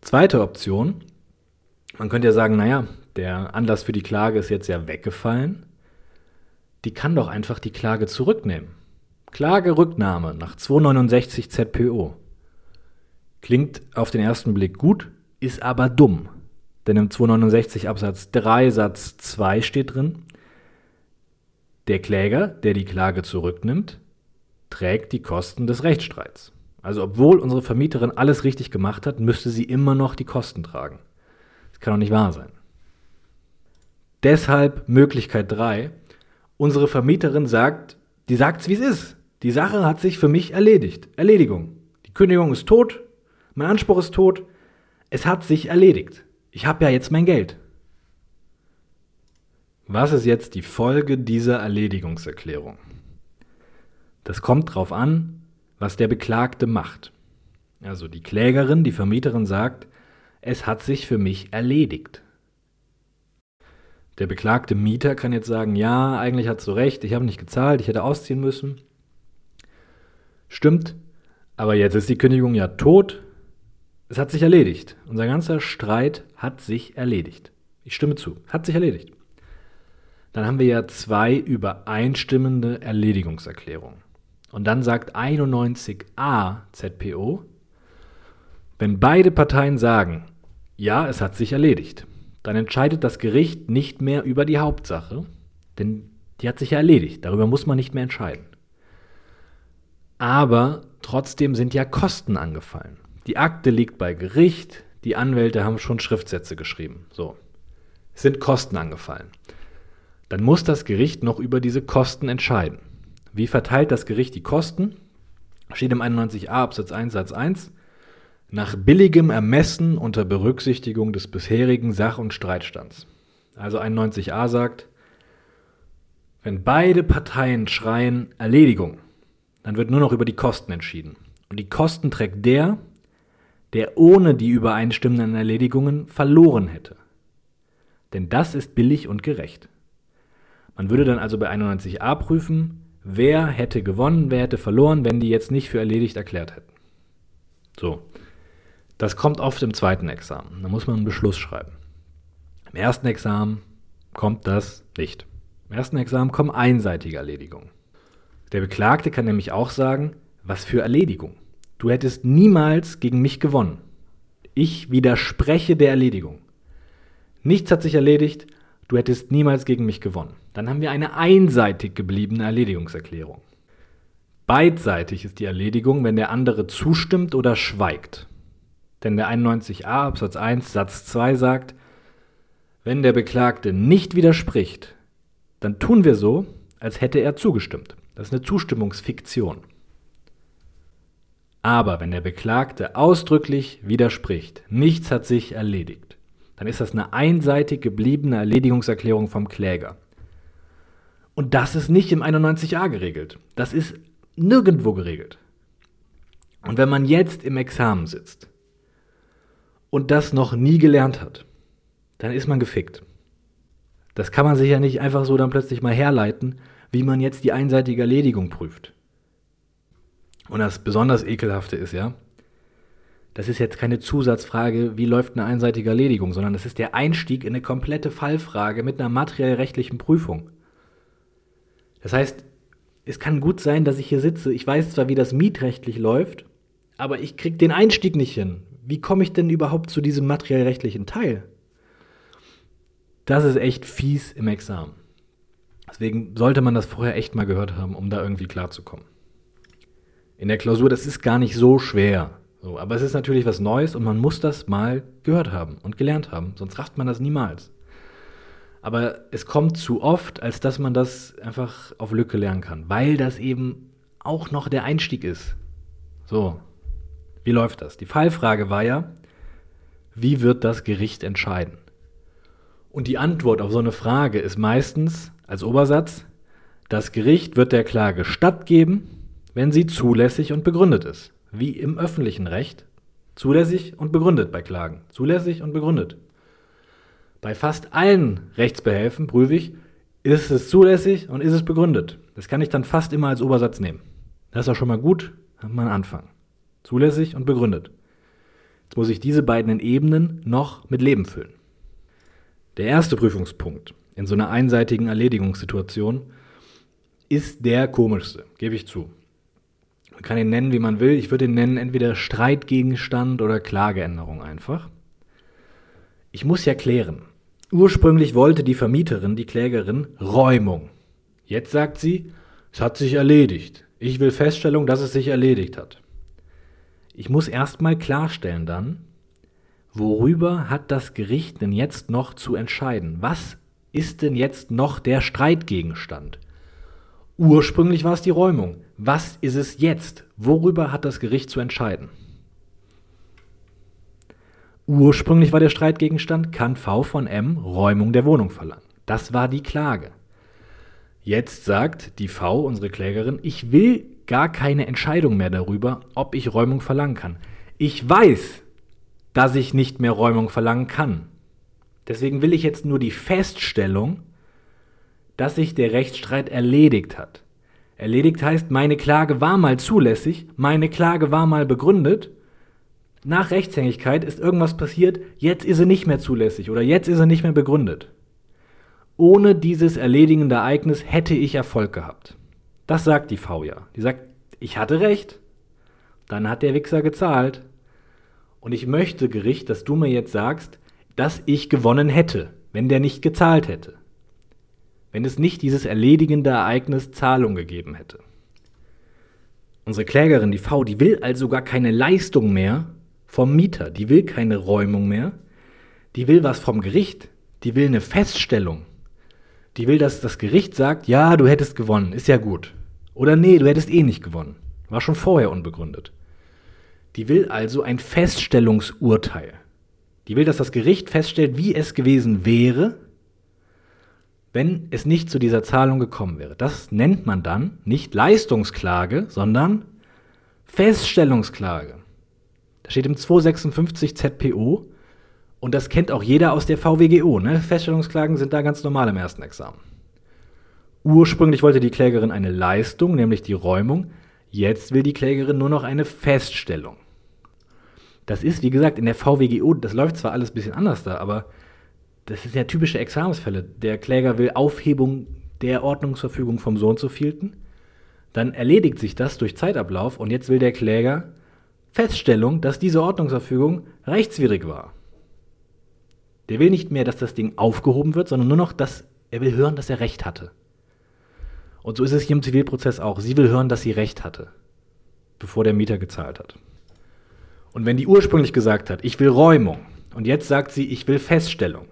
Zweite Option. Man könnte ja sagen, naja, der Anlass für die Klage ist jetzt ja weggefallen. Die kann doch einfach die Klage zurücknehmen. Klagerücknahme nach 269 ZPO. Klingt auf den ersten Blick gut, ist aber dumm. Denn im 269 Absatz 3 Satz 2 steht drin, der Kläger, der die Klage zurücknimmt, trägt die Kosten des Rechtsstreits. Also obwohl unsere Vermieterin alles richtig gemacht hat, müsste sie immer noch die Kosten tragen. Das kann doch nicht wahr sein. Deshalb Möglichkeit 3. Unsere Vermieterin sagt, die sagt's wie es ist. Die Sache hat sich für mich erledigt. Erledigung. Die Kündigung ist tot, mein Anspruch ist tot, es hat sich erledigt. Ich habe ja jetzt mein Geld. Was ist jetzt die Folge dieser Erledigungserklärung? Das kommt drauf an, was der Beklagte macht. Also die Klägerin, die Vermieterin sagt, es hat sich für mich erledigt. Der beklagte Mieter kann jetzt sagen, ja, eigentlich hast du recht, ich habe nicht gezahlt, ich hätte ausziehen müssen. Stimmt, aber jetzt ist die Kündigung ja tot. Es hat sich erledigt. Unser ganzer Streit hat sich erledigt. Ich stimme zu, hat sich erledigt. Dann haben wir ja zwei übereinstimmende Erledigungserklärungen. Und dann sagt 91a ZPO, wenn beide Parteien sagen, ja, es hat sich erledigt, dann entscheidet das Gericht nicht mehr über die Hauptsache, denn die hat sich ja erledigt, darüber muss man nicht mehr entscheiden. Aber trotzdem sind ja Kosten angefallen. Die Akte liegt bei Gericht, die Anwälte haben schon Schriftsätze geschrieben. So. Es sind Kosten angefallen. Dann muss das Gericht noch über diese Kosten entscheiden. Wie verteilt das Gericht die Kosten? Steht im 91a Absatz 1 Satz 1 nach billigem Ermessen unter Berücksichtigung des bisherigen Sach- und Streitstands. Also 91a sagt, wenn beide Parteien schreien Erledigung, dann wird nur noch über die Kosten entschieden. Und die Kosten trägt der, der ohne die übereinstimmenden Erledigungen verloren hätte. Denn das ist billig und gerecht. Man würde dann also bei 91a prüfen, wer hätte gewonnen, wer hätte verloren, wenn die jetzt nicht für erledigt erklärt hätten. So. Das kommt oft im zweiten Examen. Da muss man einen Beschluss schreiben. Im ersten Examen kommt das nicht. Im ersten Examen kommen einseitige Erledigungen. Der Beklagte kann nämlich auch sagen, was für Erledigung. Du hättest niemals gegen mich gewonnen. Ich widerspreche der Erledigung. Nichts hat sich erledigt, du hättest niemals gegen mich gewonnen. Dann haben wir eine einseitig gebliebene Erledigungserklärung. Beidseitig ist die Erledigung, wenn der andere zustimmt oder schweigt. Denn der 91a Absatz 1 Satz 2 sagt, wenn der Beklagte nicht widerspricht, dann tun wir so, als hätte er zugestimmt. Das ist eine Zustimmungsfiktion. Aber wenn der Beklagte ausdrücklich widerspricht, nichts hat sich erledigt, dann ist das eine einseitig gebliebene Erledigungserklärung vom Kläger. Und das ist nicht im 91a geregelt. Das ist nirgendwo geregelt. Und wenn man jetzt im Examen sitzt und das noch nie gelernt hat, dann ist man gefickt. Das kann man sich ja nicht einfach so dann plötzlich mal herleiten, wie man jetzt die einseitige Erledigung prüft. Und das besonders ekelhafte ist ja, das ist jetzt keine Zusatzfrage, wie läuft eine einseitige Erledigung, sondern das ist der Einstieg in eine komplette Fallfrage mit einer materiell-rechtlichen Prüfung. Das heißt, es kann gut sein, dass ich hier sitze, ich weiß zwar, wie das mietrechtlich läuft, aber ich kriege den Einstieg nicht hin. Wie komme ich denn überhaupt zu diesem materiell-rechtlichen Teil? Das ist echt fies im Examen. Deswegen sollte man das vorher echt mal gehört haben, um da irgendwie klarzukommen. in der Klausur, das ist gar nicht so schwer. So, aber es ist natürlich was Neues und man muss das mal gehört haben und gelernt haben, sonst rafft man das niemals. Aber es kommt zu oft, als dass man das einfach auf Lücke lernen kann, weil das eben auch noch der Einstieg ist. So, wie läuft das? Die Fallfrage war ja, wie wird das Gericht entscheiden? Und die Antwort auf so eine Frage ist meistens als Obersatz, das Gericht wird der Klage stattgeben, wenn sie zulässig und begründet ist. Wie im öffentlichen Recht. Zulässig und begründet bei Klagen. Zulässig und begründet. Bei fast allen Rechtsbehelfen prüfe ich, ist es zulässig und ist es begründet. Das kann ich dann fast immer als Obersatz nehmen. Das ist auch schon mal gut, hat man Anfang. Zulässig und begründet. Jetzt muss ich diese beiden Ebenen noch mit Leben füllen. Der erste Prüfungspunkt in so einer einseitigen Erledigungssituation ist der komischste, gebe ich zu. Man kann ihn nennen, wie man will. Ich würde ihn nennen entweder Streitgegenstand oder Klageänderung einfach. Ich muss ja klären, Ursprünglich wollte die Vermieterin, die Klägerin, Räumung. Jetzt sagt sie, es hat sich erledigt. Ich will Feststellung, dass es sich erledigt hat. Ich muss erstmal klarstellen dann, worüber hat das Gericht denn jetzt noch zu entscheiden? Was ist denn jetzt noch der Streitgegenstand? Ursprünglich war es die Räumung. Was ist es jetzt? Worüber hat das Gericht zu entscheiden? Ursprünglich war der Streitgegenstand, kann V von M Räumung der Wohnung verlangen. Das war die Klage. Jetzt sagt die V, unsere Klägerin, ich will gar keine Entscheidung mehr darüber, ob ich Räumung verlangen kann. Ich weiß, dass ich nicht mehr Räumung verlangen kann. Deswegen will ich jetzt nur die Feststellung, dass sich der Rechtsstreit erledigt hat. Erledigt heißt, meine Klage war mal zulässig, meine Klage war mal begründet nach Rechtshängigkeit ist irgendwas passiert, jetzt ist er nicht mehr zulässig oder jetzt ist er nicht mehr begründet. Ohne dieses erledigende Ereignis hätte ich Erfolg gehabt. Das sagt die V ja. Die sagt, ich hatte recht, dann hat der Wichser gezahlt. Und ich möchte, Gericht, dass du mir jetzt sagst, dass ich gewonnen hätte, wenn der nicht gezahlt hätte. Wenn es nicht dieses erledigende Ereignis Zahlung gegeben hätte. Unsere Klägerin, die V, die will also gar keine Leistung mehr, vom Mieter. Die will keine Räumung mehr. Die will was vom Gericht. Die will eine Feststellung. Die will, dass das Gericht sagt, ja, du hättest gewonnen, ist ja gut. Oder nee, du hättest eh nicht gewonnen. War schon vorher unbegründet. Die will also ein Feststellungsurteil. Die will, dass das Gericht feststellt, wie es gewesen wäre, wenn es nicht zu dieser Zahlung gekommen wäre. Das nennt man dann nicht Leistungsklage, sondern Feststellungsklage. Das steht im 256 ZPO und das kennt auch jeder aus der VWGO. Ne? Feststellungsklagen sind da ganz normal im ersten Examen. Ursprünglich wollte die Klägerin eine Leistung, nämlich die Räumung. Jetzt will die Klägerin nur noch eine Feststellung. Das ist, wie gesagt, in der VWGO, das läuft zwar alles ein bisschen anders da, aber das ist ja typische Examensfälle. Der Kläger will Aufhebung der Ordnungsverfügung vom so und so vielten. Dann erledigt sich das durch Zeitablauf und jetzt will der Kläger Feststellung, dass diese Ordnungsverfügung rechtswidrig war. Der will nicht mehr, dass das Ding aufgehoben wird, sondern nur noch, dass er will hören, dass er Recht hatte. Und so ist es hier im Zivilprozess auch. Sie will hören, dass sie Recht hatte, bevor der Mieter gezahlt hat. Und wenn die ursprünglich gesagt hat, ich will Räumung, und jetzt sagt sie, ich will Feststellung,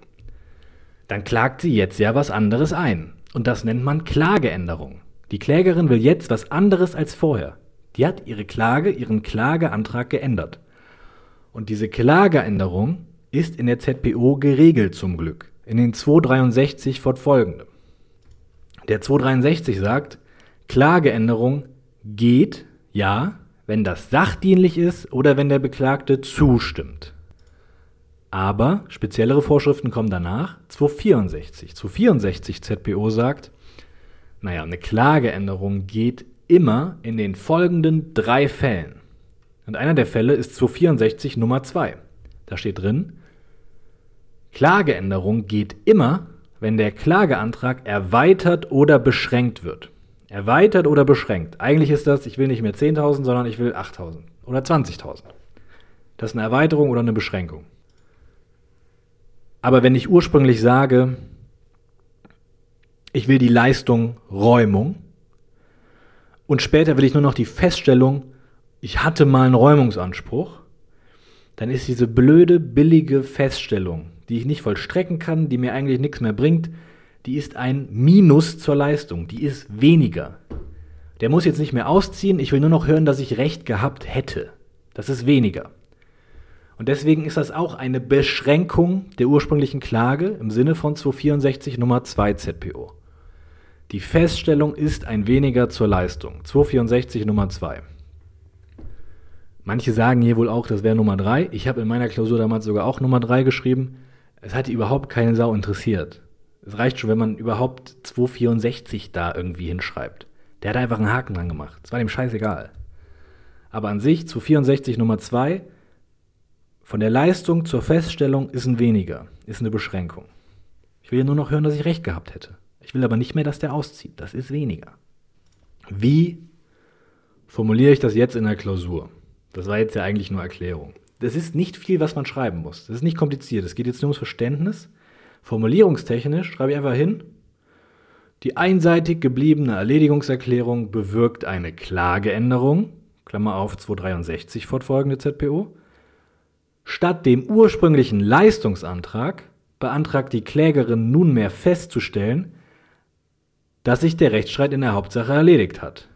dann klagt sie jetzt ja was anderes ein. Und das nennt man Klageänderung. Die Klägerin will jetzt was anderes als vorher. Die hat ihre Klage, ihren Klageantrag geändert. Und diese Klageänderung ist in der ZPO geregelt zum Glück. In den 263 fortfolgende. Der 263 sagt, Klageänderung geht, ja, wenn das sachdienlich ist oder wenn der Beklagte zustimmt. Aber speziellere Vorschriften kommen danach. 264. 264 ZPO sagt, naja, eine Klageänderung geht immer in den folgenden drei Fällen. Und einer der Fälle ist 264 Nummer 2. Da steht drin, Klageänderung geht immer, wenn der Klageantrag erweitert oder beschränkt wird. Erweitert oder beschränkt. Eigentlich ist das, ich will nicht mehr 10.000, sondern ich will 8.000 oder 20.000. Das ist eine Erweiterung oder eine Beschränkung. Aber wenn ich ursprünglich sage, ich will die Leistung Räumung, und später will ich nur noch die Feststellung ich hatte mal einen Räumungsanspruch, dann ist diese blöde, billige Feststellung, die ich nicht vollstrecken kann, die mir eigentlich nichts mehr bringt, die ist ein Minus zur Leistung, die ist weniger. Der muss jetzt nicht mehr ausziehen, ich will nur noch hören, dass ich recht gehabt hätte. Das ist weniger. Und deswegen ist das auch eine Beschränkung der ursprünglichen Klage im Sinne von 264 Nummer 2 ZPO. Die Feststellung ist ein weniger zur Leistung. 264 Nummer 2. Manche sagen hier wohl auch, das wäre Nummer 3. Ich habe in meiner Klausur damals sogar auch Nummer 3 geschrieben. Es hat überhaupt keine Sau interessiert. Es reicht schon, wenn man überhaupt 264 da irgendwie hinschreibt. Der hat einfach einen Haken dran gemacht. Es war dem scheißegal. Aber an sich, 264 Nummer 2, von der Leistung zur Feststellung ist ein weniger, ist eine Beschränkung. Ich will ja nur noch hören, dass ich recht gehabt hätte. Ich will aber nicht mehr, dass der auszieht. Das ist weniger. Wie formuliere ich das jetzt in der Klausur? Das war jetzt ja eigentlich nur Erklärung. Das ist nicht viel, was man schreiben muss. Das ist nicht kompliziert. Es geht jetzt nur ums Verständnis. Formulierungstechnisch schreibe ich einfach hin, die einseitig gebliebene Erledigungserklärung bewirkt eine Klageänderung, Klammer auf 263 fortfolgende ZPO. Statt dem ursprünglichen Leistungsantrag beantragt die Klägerin nunmehr festzustellen, dass sich der Rechtsstreit in der Hauptsache erledigt hat.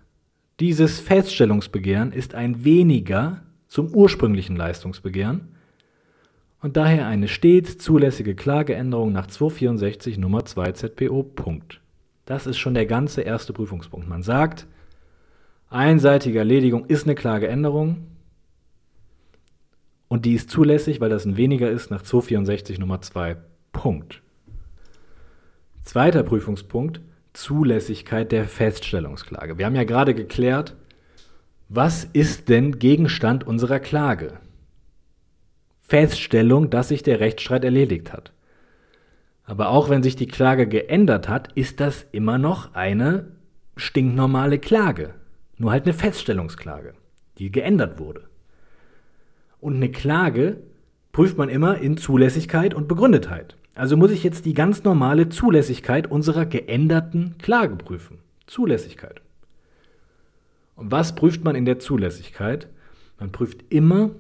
Dieses Feststellungsbegehren ist ein weniger zum ursprünglichen Leistungsbegehren und daher eine stets zulässige Klageänderung nach 264 Nummer 2 ZPO. Punkt. Das ist schon der ganze erste Prüfungspunkt. Man sagt, einseitige Erledigung ist eine Klageänderung und die ist zulässig, weil das ein weniger ist nach 264 Nummer 2. Punkt. Zweiter Prüfungspunkt, Zulässigkeit der Feststellungsklage. Wir haben ja gerade geklärt, was ist denn Gegenstand unserer Klage? Feststellung, dass sich der Rechtsstreit erledigt hat. Aber auch wenn sich die Klage geändert hat, ist das immer noch eine stinknormale Klage. Nur halt eine Feststellungsklage, die geändert wurde. Und eine Klage prüft man immer in Zulässigkeit und Begründetheit. Also muss ich jetzt die ganz normale Zulässigkeit unserer geänderten Klage prüfen. Zulässigkeit. Und was prüft man in der Zulässigkeit? Man prüft immer,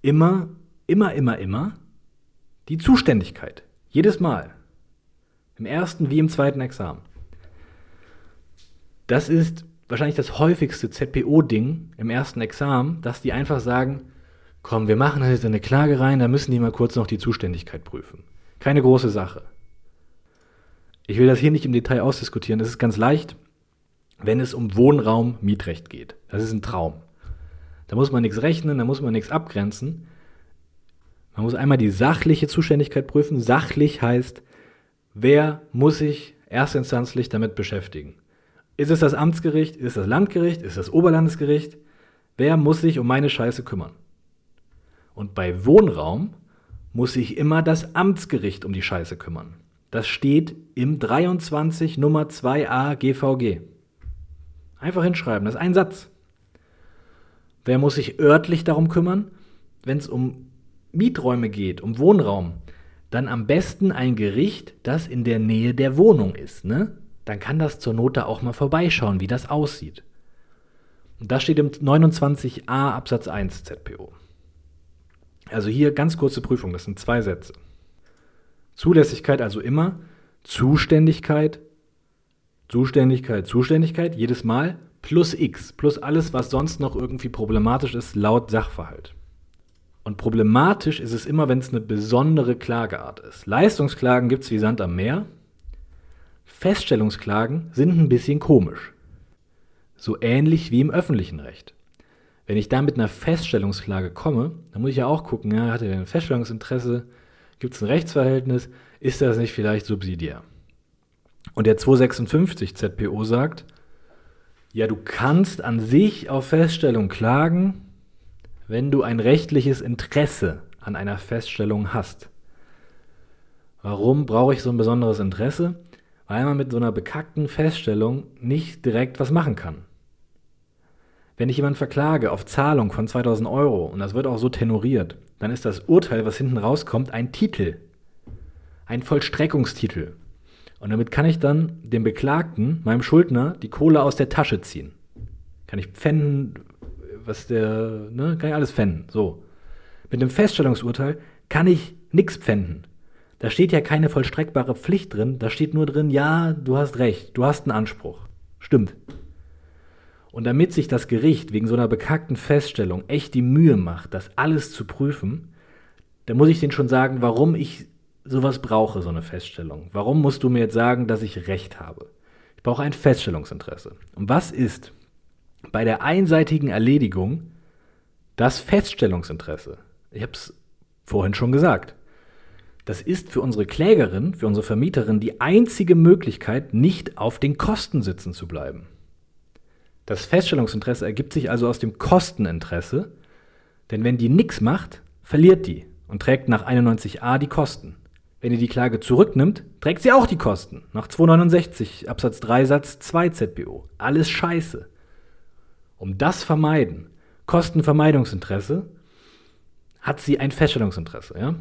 immer, immer, immer, immer die Zuständigkeit. Jedes Mal. Im ersten wie im zweiten Examen. Das ist wahrscheinlich das häufigste ZPO-Ding im ersten Examen, dass die einfach sagen, komm, wir machen jetzt eine Klage rein, da müssen die mal kurz noch die Zuständigkeit prüfen. Keine große Sache. Ich will das hier nicht im Detail ausdiskutieren. Das ist ganz leicht, wenn es um Wohnraum-Mietrecht geht. Das ist ein Traum. Da muss man nichts rechnen, da muss man nichts abgrenzen. Man muss einmal die sachliche Zuständigkeit prüfen. Sachlich heißt, wer muss sich erstinstanzlich damit beschäftigen? Ist es das Amtsgericht? Ist es das Landgericht? Ist es das Oberlandesgericht? Wer muss sich um meine Scheiße kümmern? Und bei Wohnraum muss sich immer das Amtsgericht um die Scheiße kümmern. Das steht im 23 Nummer 2a GVG. Einfach hinschreiben, das ist ein Satz. Wer muss sich örtlich darum kümmern? Wenn es um Mieträume geht, um Wohnraum, dann am besten ein Gericht, das in der Nähe der Wohnung ist. Ne? Dann kann das zur Not da auch mal vorbeischauen, wie das aussieht. Und das steht im 29a Absatz 1 ZPO. Also hier ganz kurze Prüfung, das sind zwei Sätze. Zulässigkeit also immer Zuständigkeit, Zuständigkeit, Zuständigkeit, jedes Mal plus x, plus alles, was sonst noch irgendwie problematisch ist, laut Sachverhalt. Und problematisch ist es immer, wenn es eine besondere Klageart ist. Leistungsklagen gibt es wie Sand am Meer. Feststellungsklagen sind ein bisschen komisch. So ähnlich wie im öffentlichen Recht. Wenn ich da mit einer Feststellungsklage komme, dann muss ich ja auch gucken, ja, hat er ein Feststellungsinteresse, gibt es ein Rechtsverhältnis, ist das nicht vielleicht subsidiär? Und der 256 ZPO sagt, ja, du kannst an sich auf Feststellung klagen, wenn du ein rechtliches Interesse an einer Feststellung hast. Warum brauche ich so ein besonderes Interesse? Weil man mit so einer bekackten Feststellung nicht direkt was machen kann. Wenn ich jemanden verklage auf Zahlung von 2000 Euro und das wird auch so tenoriert, dann ist das Urteil, was hinten rauskommt, ein Titel. Ein Vollstreckungstitel. Und damit kann ich dann dem Beklagten, meinem Schuldner, die Kohle aus der Tasche ziehen. Kann ich pfänden, was der, ne, kann ich alles pfänden. So. Mit einem Feststellungsurteil kann ich nichts pfänden. Da steht ja keine vollstreckbare Pflicht drin, da steht nur drin, ja, du hast recht, du hast einen Anspruch. Stimmt. Und damit sich das Gericht wegen so einer bekackten Feststellung echt die Mühe macht, das alles zu prüfen, dann muss ich denen schon sagen, warum ich sowas brauche, so eine Feststellung. Warum musst du mir jetzt sagen, dass ich recht habe? Ich brauche ein Feststellungsinteresse. Und was ist bei der einseitigen Erledigung das Feststellungsinteresse? Ich habe es vorhin schon gesagt. Das ist für unsere Klägerin, für unsere Vermieterin die einzige Möglichkeit, nicht auf den Kosten sitzen zu bleiben. Das Feststellungsinteresse ergibt sich also aus dem Kosteninteresse, denn wenn die nichts macht, verliert die und trägt nach 91a die Kosten. Wenn ihr die Klage zurücknimmt, trägt sie auch die Kosten. Nach 269 Absatz 3 Satz 2 ZBO. Alles scheiße. Um das vermeiden, Kostenvermeidungsinteresse, hat sie ein Feststellungsinteresse. Ja?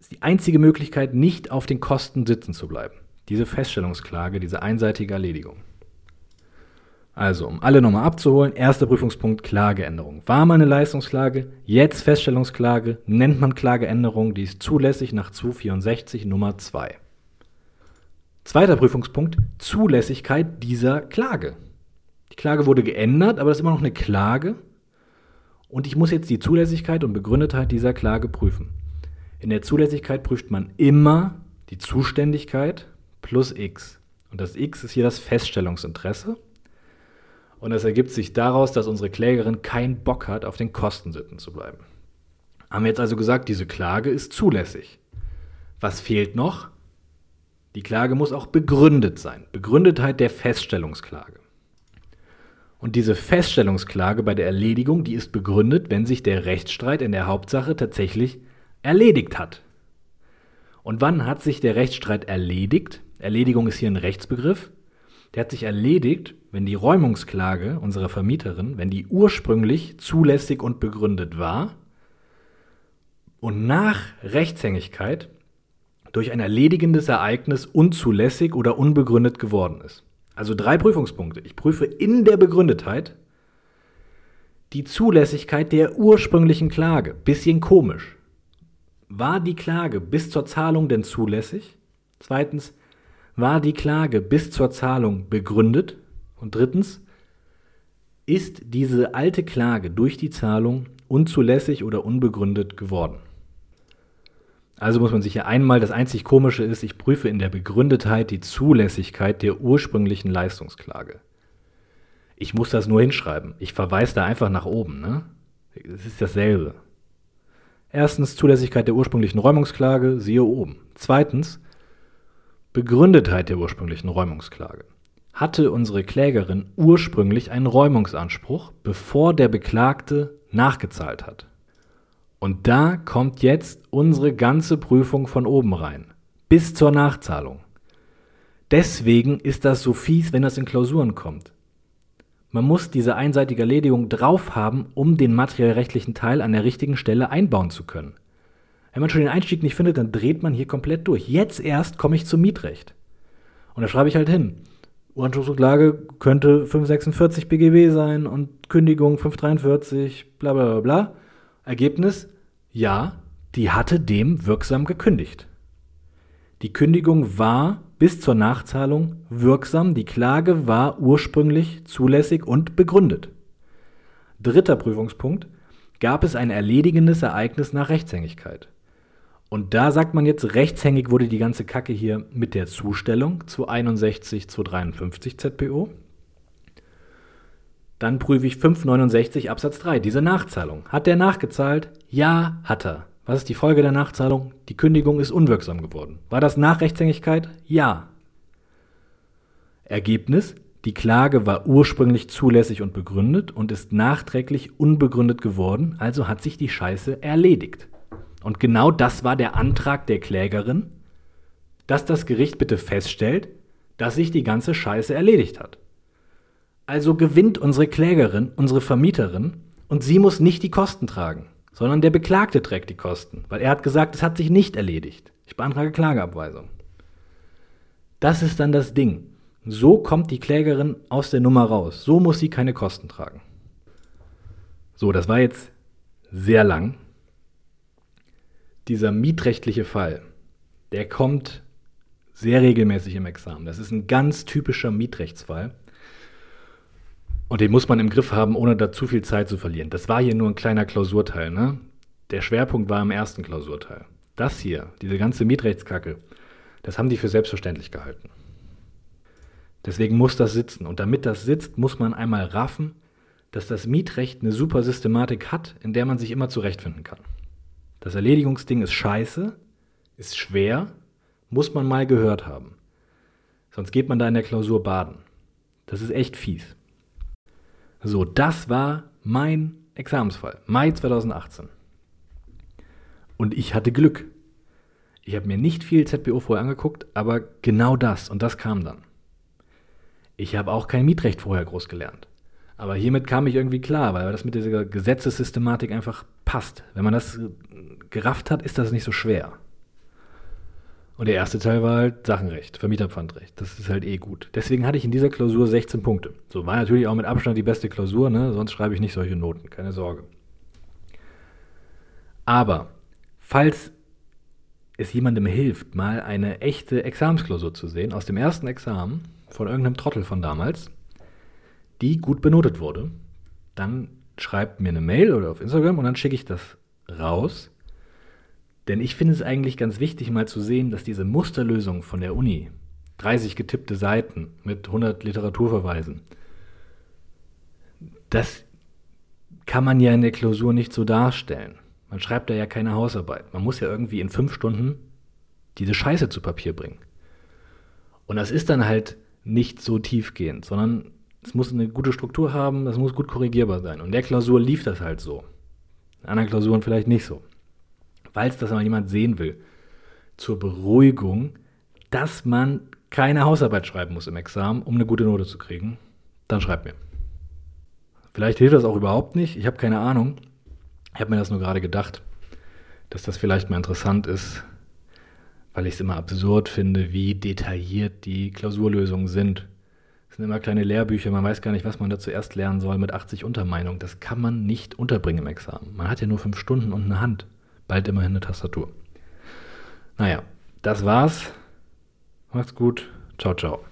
ist die einzige Möglichkeit, nicht auf den Kosten sitzen zu bleiben. Diese Feststellungsklage, diese einseitige Erledigung. Also, um alle nochmal abzuholen, erster Prüfungspunkt Klageänderung. War mal eine Leistungsklage, jetzt Feststellungsklage, nennt man Klageänderung, die ist zulässig nach 264 Nummer 2. Zweiter Prüfungspunkt, Zulässigkeit dieser Klage. Die Klage wurde geändert, aber das ist immer noch eine Klage. Und ich muss jetzt die Zulässigkeit und Begründetheit dieser Klage prüfen. In der Zulässigkeit prüft man immer die Zuständigkeit plus x. Und das x ist hier das Feststellungsinteresse. Und das ergibt sich daraus, dass unsere Klägerin keinen Bock hat, auf den Kosten sitzen zu bleiben. Haben wir jetzt also gesagt, diese Klage ist zulässig. Was fehlt noch? Die Klage muss auch begründet sein. Begründetheit der Feststellungsklage. Und diese Feststellungsklage bei der Erledigung, die ist begründet, wenn sich der Rechtsstreit in der Hauptsache tatsächlich erledigt hat. Und wann hat sich der Rechtsstreit erledigt? Erledigung ist hier ein Rechtsbegriff. Der hat sich erledigt, wenn die Räumungsklage unserer Vermieterin, wenn die ursprünglich zulässig und begründet war und nach Rechtshängigkeit durch ein erledigendes Ereignis unzulässig oder unbegründet geworden ist. Also drei Prüfungspunkte. Ich prüfe in der Begründetheit die Zulässigkeit der ursprünglichen Klage. Bisschen komisch. War die Klage bis zur Zahlung denn zulässig? Zweitens, war die Klage bis zur Zahlung begründet? Und drittens, ist diese alte Klage durch die Zahlung unzulässig oder unbegründet geworden? Also muss man sich hier einmal, das einzig Komische ist, ich prüfe in der Begründetheit die Zulässigkeit der ursprünglichen Leistungsklage. Ich muss das nur hinschreiben. Ich verweise da einfach nach oben. Ne? Es ist dasselbe. Erstens Zulässigkeit der ursprünglichen Räumungsklage, siehe oben. Zweitens Begründetheit der ursprünglichen Räumungsklage. Hatte unsere Klägerin ursprünglich einen Räumungsanspruch, bevor der Beklagte nachgezahlt hat? Und da kommt jetzt unsere ganze Prüfung von oben rein, bis zur Nachzahlung. Deswegen ist das so fies, wenn das in Klausuren kommt. Man muss diese einseitige Erledigung drauf haben, um den materiellrechtlichen Teil an der richtigen Stelle einbauen zu können. Wenn man schon den Einstieg nicht findet, dann dreht man hier komplett durch. Jetzt erst komme ich zum Mietrecht. Und da schreibe ich halt hin. Uranspruchsrücklage könnte 546 BGB sein und Kündigung 543, bla bla bla bla. Ergebnis, ja, die hatte dem wirksam gekündigt. Die Kündigung war bis zur Nachzahlung wirksam, die Klage war ursprünglich zulässig und begründet. Dritter Prüfungspunkt, gab es ein erledigendes Ereignis nach Rechtshängigkeit. Und da sagt man jetzt, rechtshängig wurde die ganze Kacke hier mit der Zustellung zu 61 zu 53 ZPO. Dann prüfe ich 569 Absatz 3, diese Nachzahlung. Hat der nachgezahlt? Ja, hat er. Was ist die Folge der Nachzahlung? Die Kündigung ist unwirksam geworden. War das nach Rechtshängigkeit? Ja. Ergebnis? Die Klage war ursprünglich zulässig und begründet und ist nachträglich unbegründet geworden, also hat sich die Scheiße erledigt. Und genau das war der Antrag der Klägerin, dass das Gericht bitte feststellt, dass sich die ganze Scheiße erledigt hat. Also gewinnt unsere Klägerin, unsere Vermieterin, und sie muss nicht die Kosten tragen sondern der Beklagte trägt die Kosten, weil er hat gesagt, es hat sich nicht erledigt. Ich beantrage Klageabweisung. Das ist dann das Ding. So kommt die Klägerin aus der Nummer raus. So muss sie keine Kosten tragen. So, das war jetzt sehr lang. Dieser mietrechtliche Fall, der kommt sehr regelmäßig im Examen. Das ist ein ganz typischer Mietrechtsfall. Und den muss man im Griff haben, ohne da zu viel Zeit zu verlieren. Das war hier nur ein kleiner Klausurteil. Ne? Der Schwerpunkt war im ersten Klausurteil. Das hier, diese ganze Mietrechtskacke, das haben die für selbstverständlich gehalten. Deswegen muss das sitzen. Und damit das sitzt, muss man einmal raffen, dass das Mietrecht eine super Systematik hat, in der man sich immer zurechtfinden kann. Das Erledigungsding ist scheiße, ist schwer, muss man mal gehört haben. Sonst geht man da in der Klausur baden. Das ist echt fies. So, das war mein Examensfall, Mai 2018. Und ich hatte Glück. Ich habe mir nicht viel ZBO vorher angeguckt, aber genau das und das kam dann. Ich habe auch kein Mietrecht vorher groß gelernt. Aber hiermit kam ich irgendwie klar, weil das mit dieser Gesetzessystematik einfach passt. Wenn man das gerafft hat, ist das nicht so schwer. Und der erste Teil war halt Sachenrecht, Vermieterpfandrecht. Das ist halt eh gut. Deswegen hatte ich in dieser Klausur 16 Punkte. So war natürlich auch mit Abstand die beste Klausur, ne? sonst schreibe ich nicht solche Noten, keine Sorge. Aber falls es jemandem hilft, mal eine echte Examensklausur zu sehen, aus dem ersten Examen von irgendeinem Trottel von damals, die gut benotet wurde, dann schreibt mir eine Mail oder auf Instagram und dann schicke ich das raus. Denn ich finde es eigentlich ganz wichtig, mal zu sehen, dass diese Musterlösung von der Uni, 30 getippte Seiten mit 100 Literaturverweisen, das kann man ja in der Klausur nicht so darstellen. Man schreibt da ja keine Hausarbeit. Man muss ja irgendwie in fünf Stunden diese Scheiße zu Papier bringen. Und das ist dann halt nicht so tiefgehend, sondern es muss eine gute Struktur haben, das muss gut korrigierbar sein. Und der Klausur lief das halt so. In anderen Klausuren vielleicht nicht so. Falls das mal jemand sehen will, zur Beruhigung, dass man keine Hausarbeit schreiben muss im Examen, um eine gute Note zu kriegen, dann schreibt mir. Vielleicht hilft das auch überhaupt nicht, ich habe keine Ahnung. Ich habe mir das nur gerade gedacht, dass das vielleicht mal interessant ist, weil ich es immer absurd finde, wie detailliert die Klausurlösungen sind. Es sind immer kleine Lehrbücher, man weiß gar nicht, was man da zuerst lernen soll mit 80 Untermeinungen. Das kann man nicht unterbringen im Examen. Man hat ja nur fünf Stunden und eine Hand, bald immerhin eine Tastatur. Naja, das war's. Macht's gut. Ciao, ciao.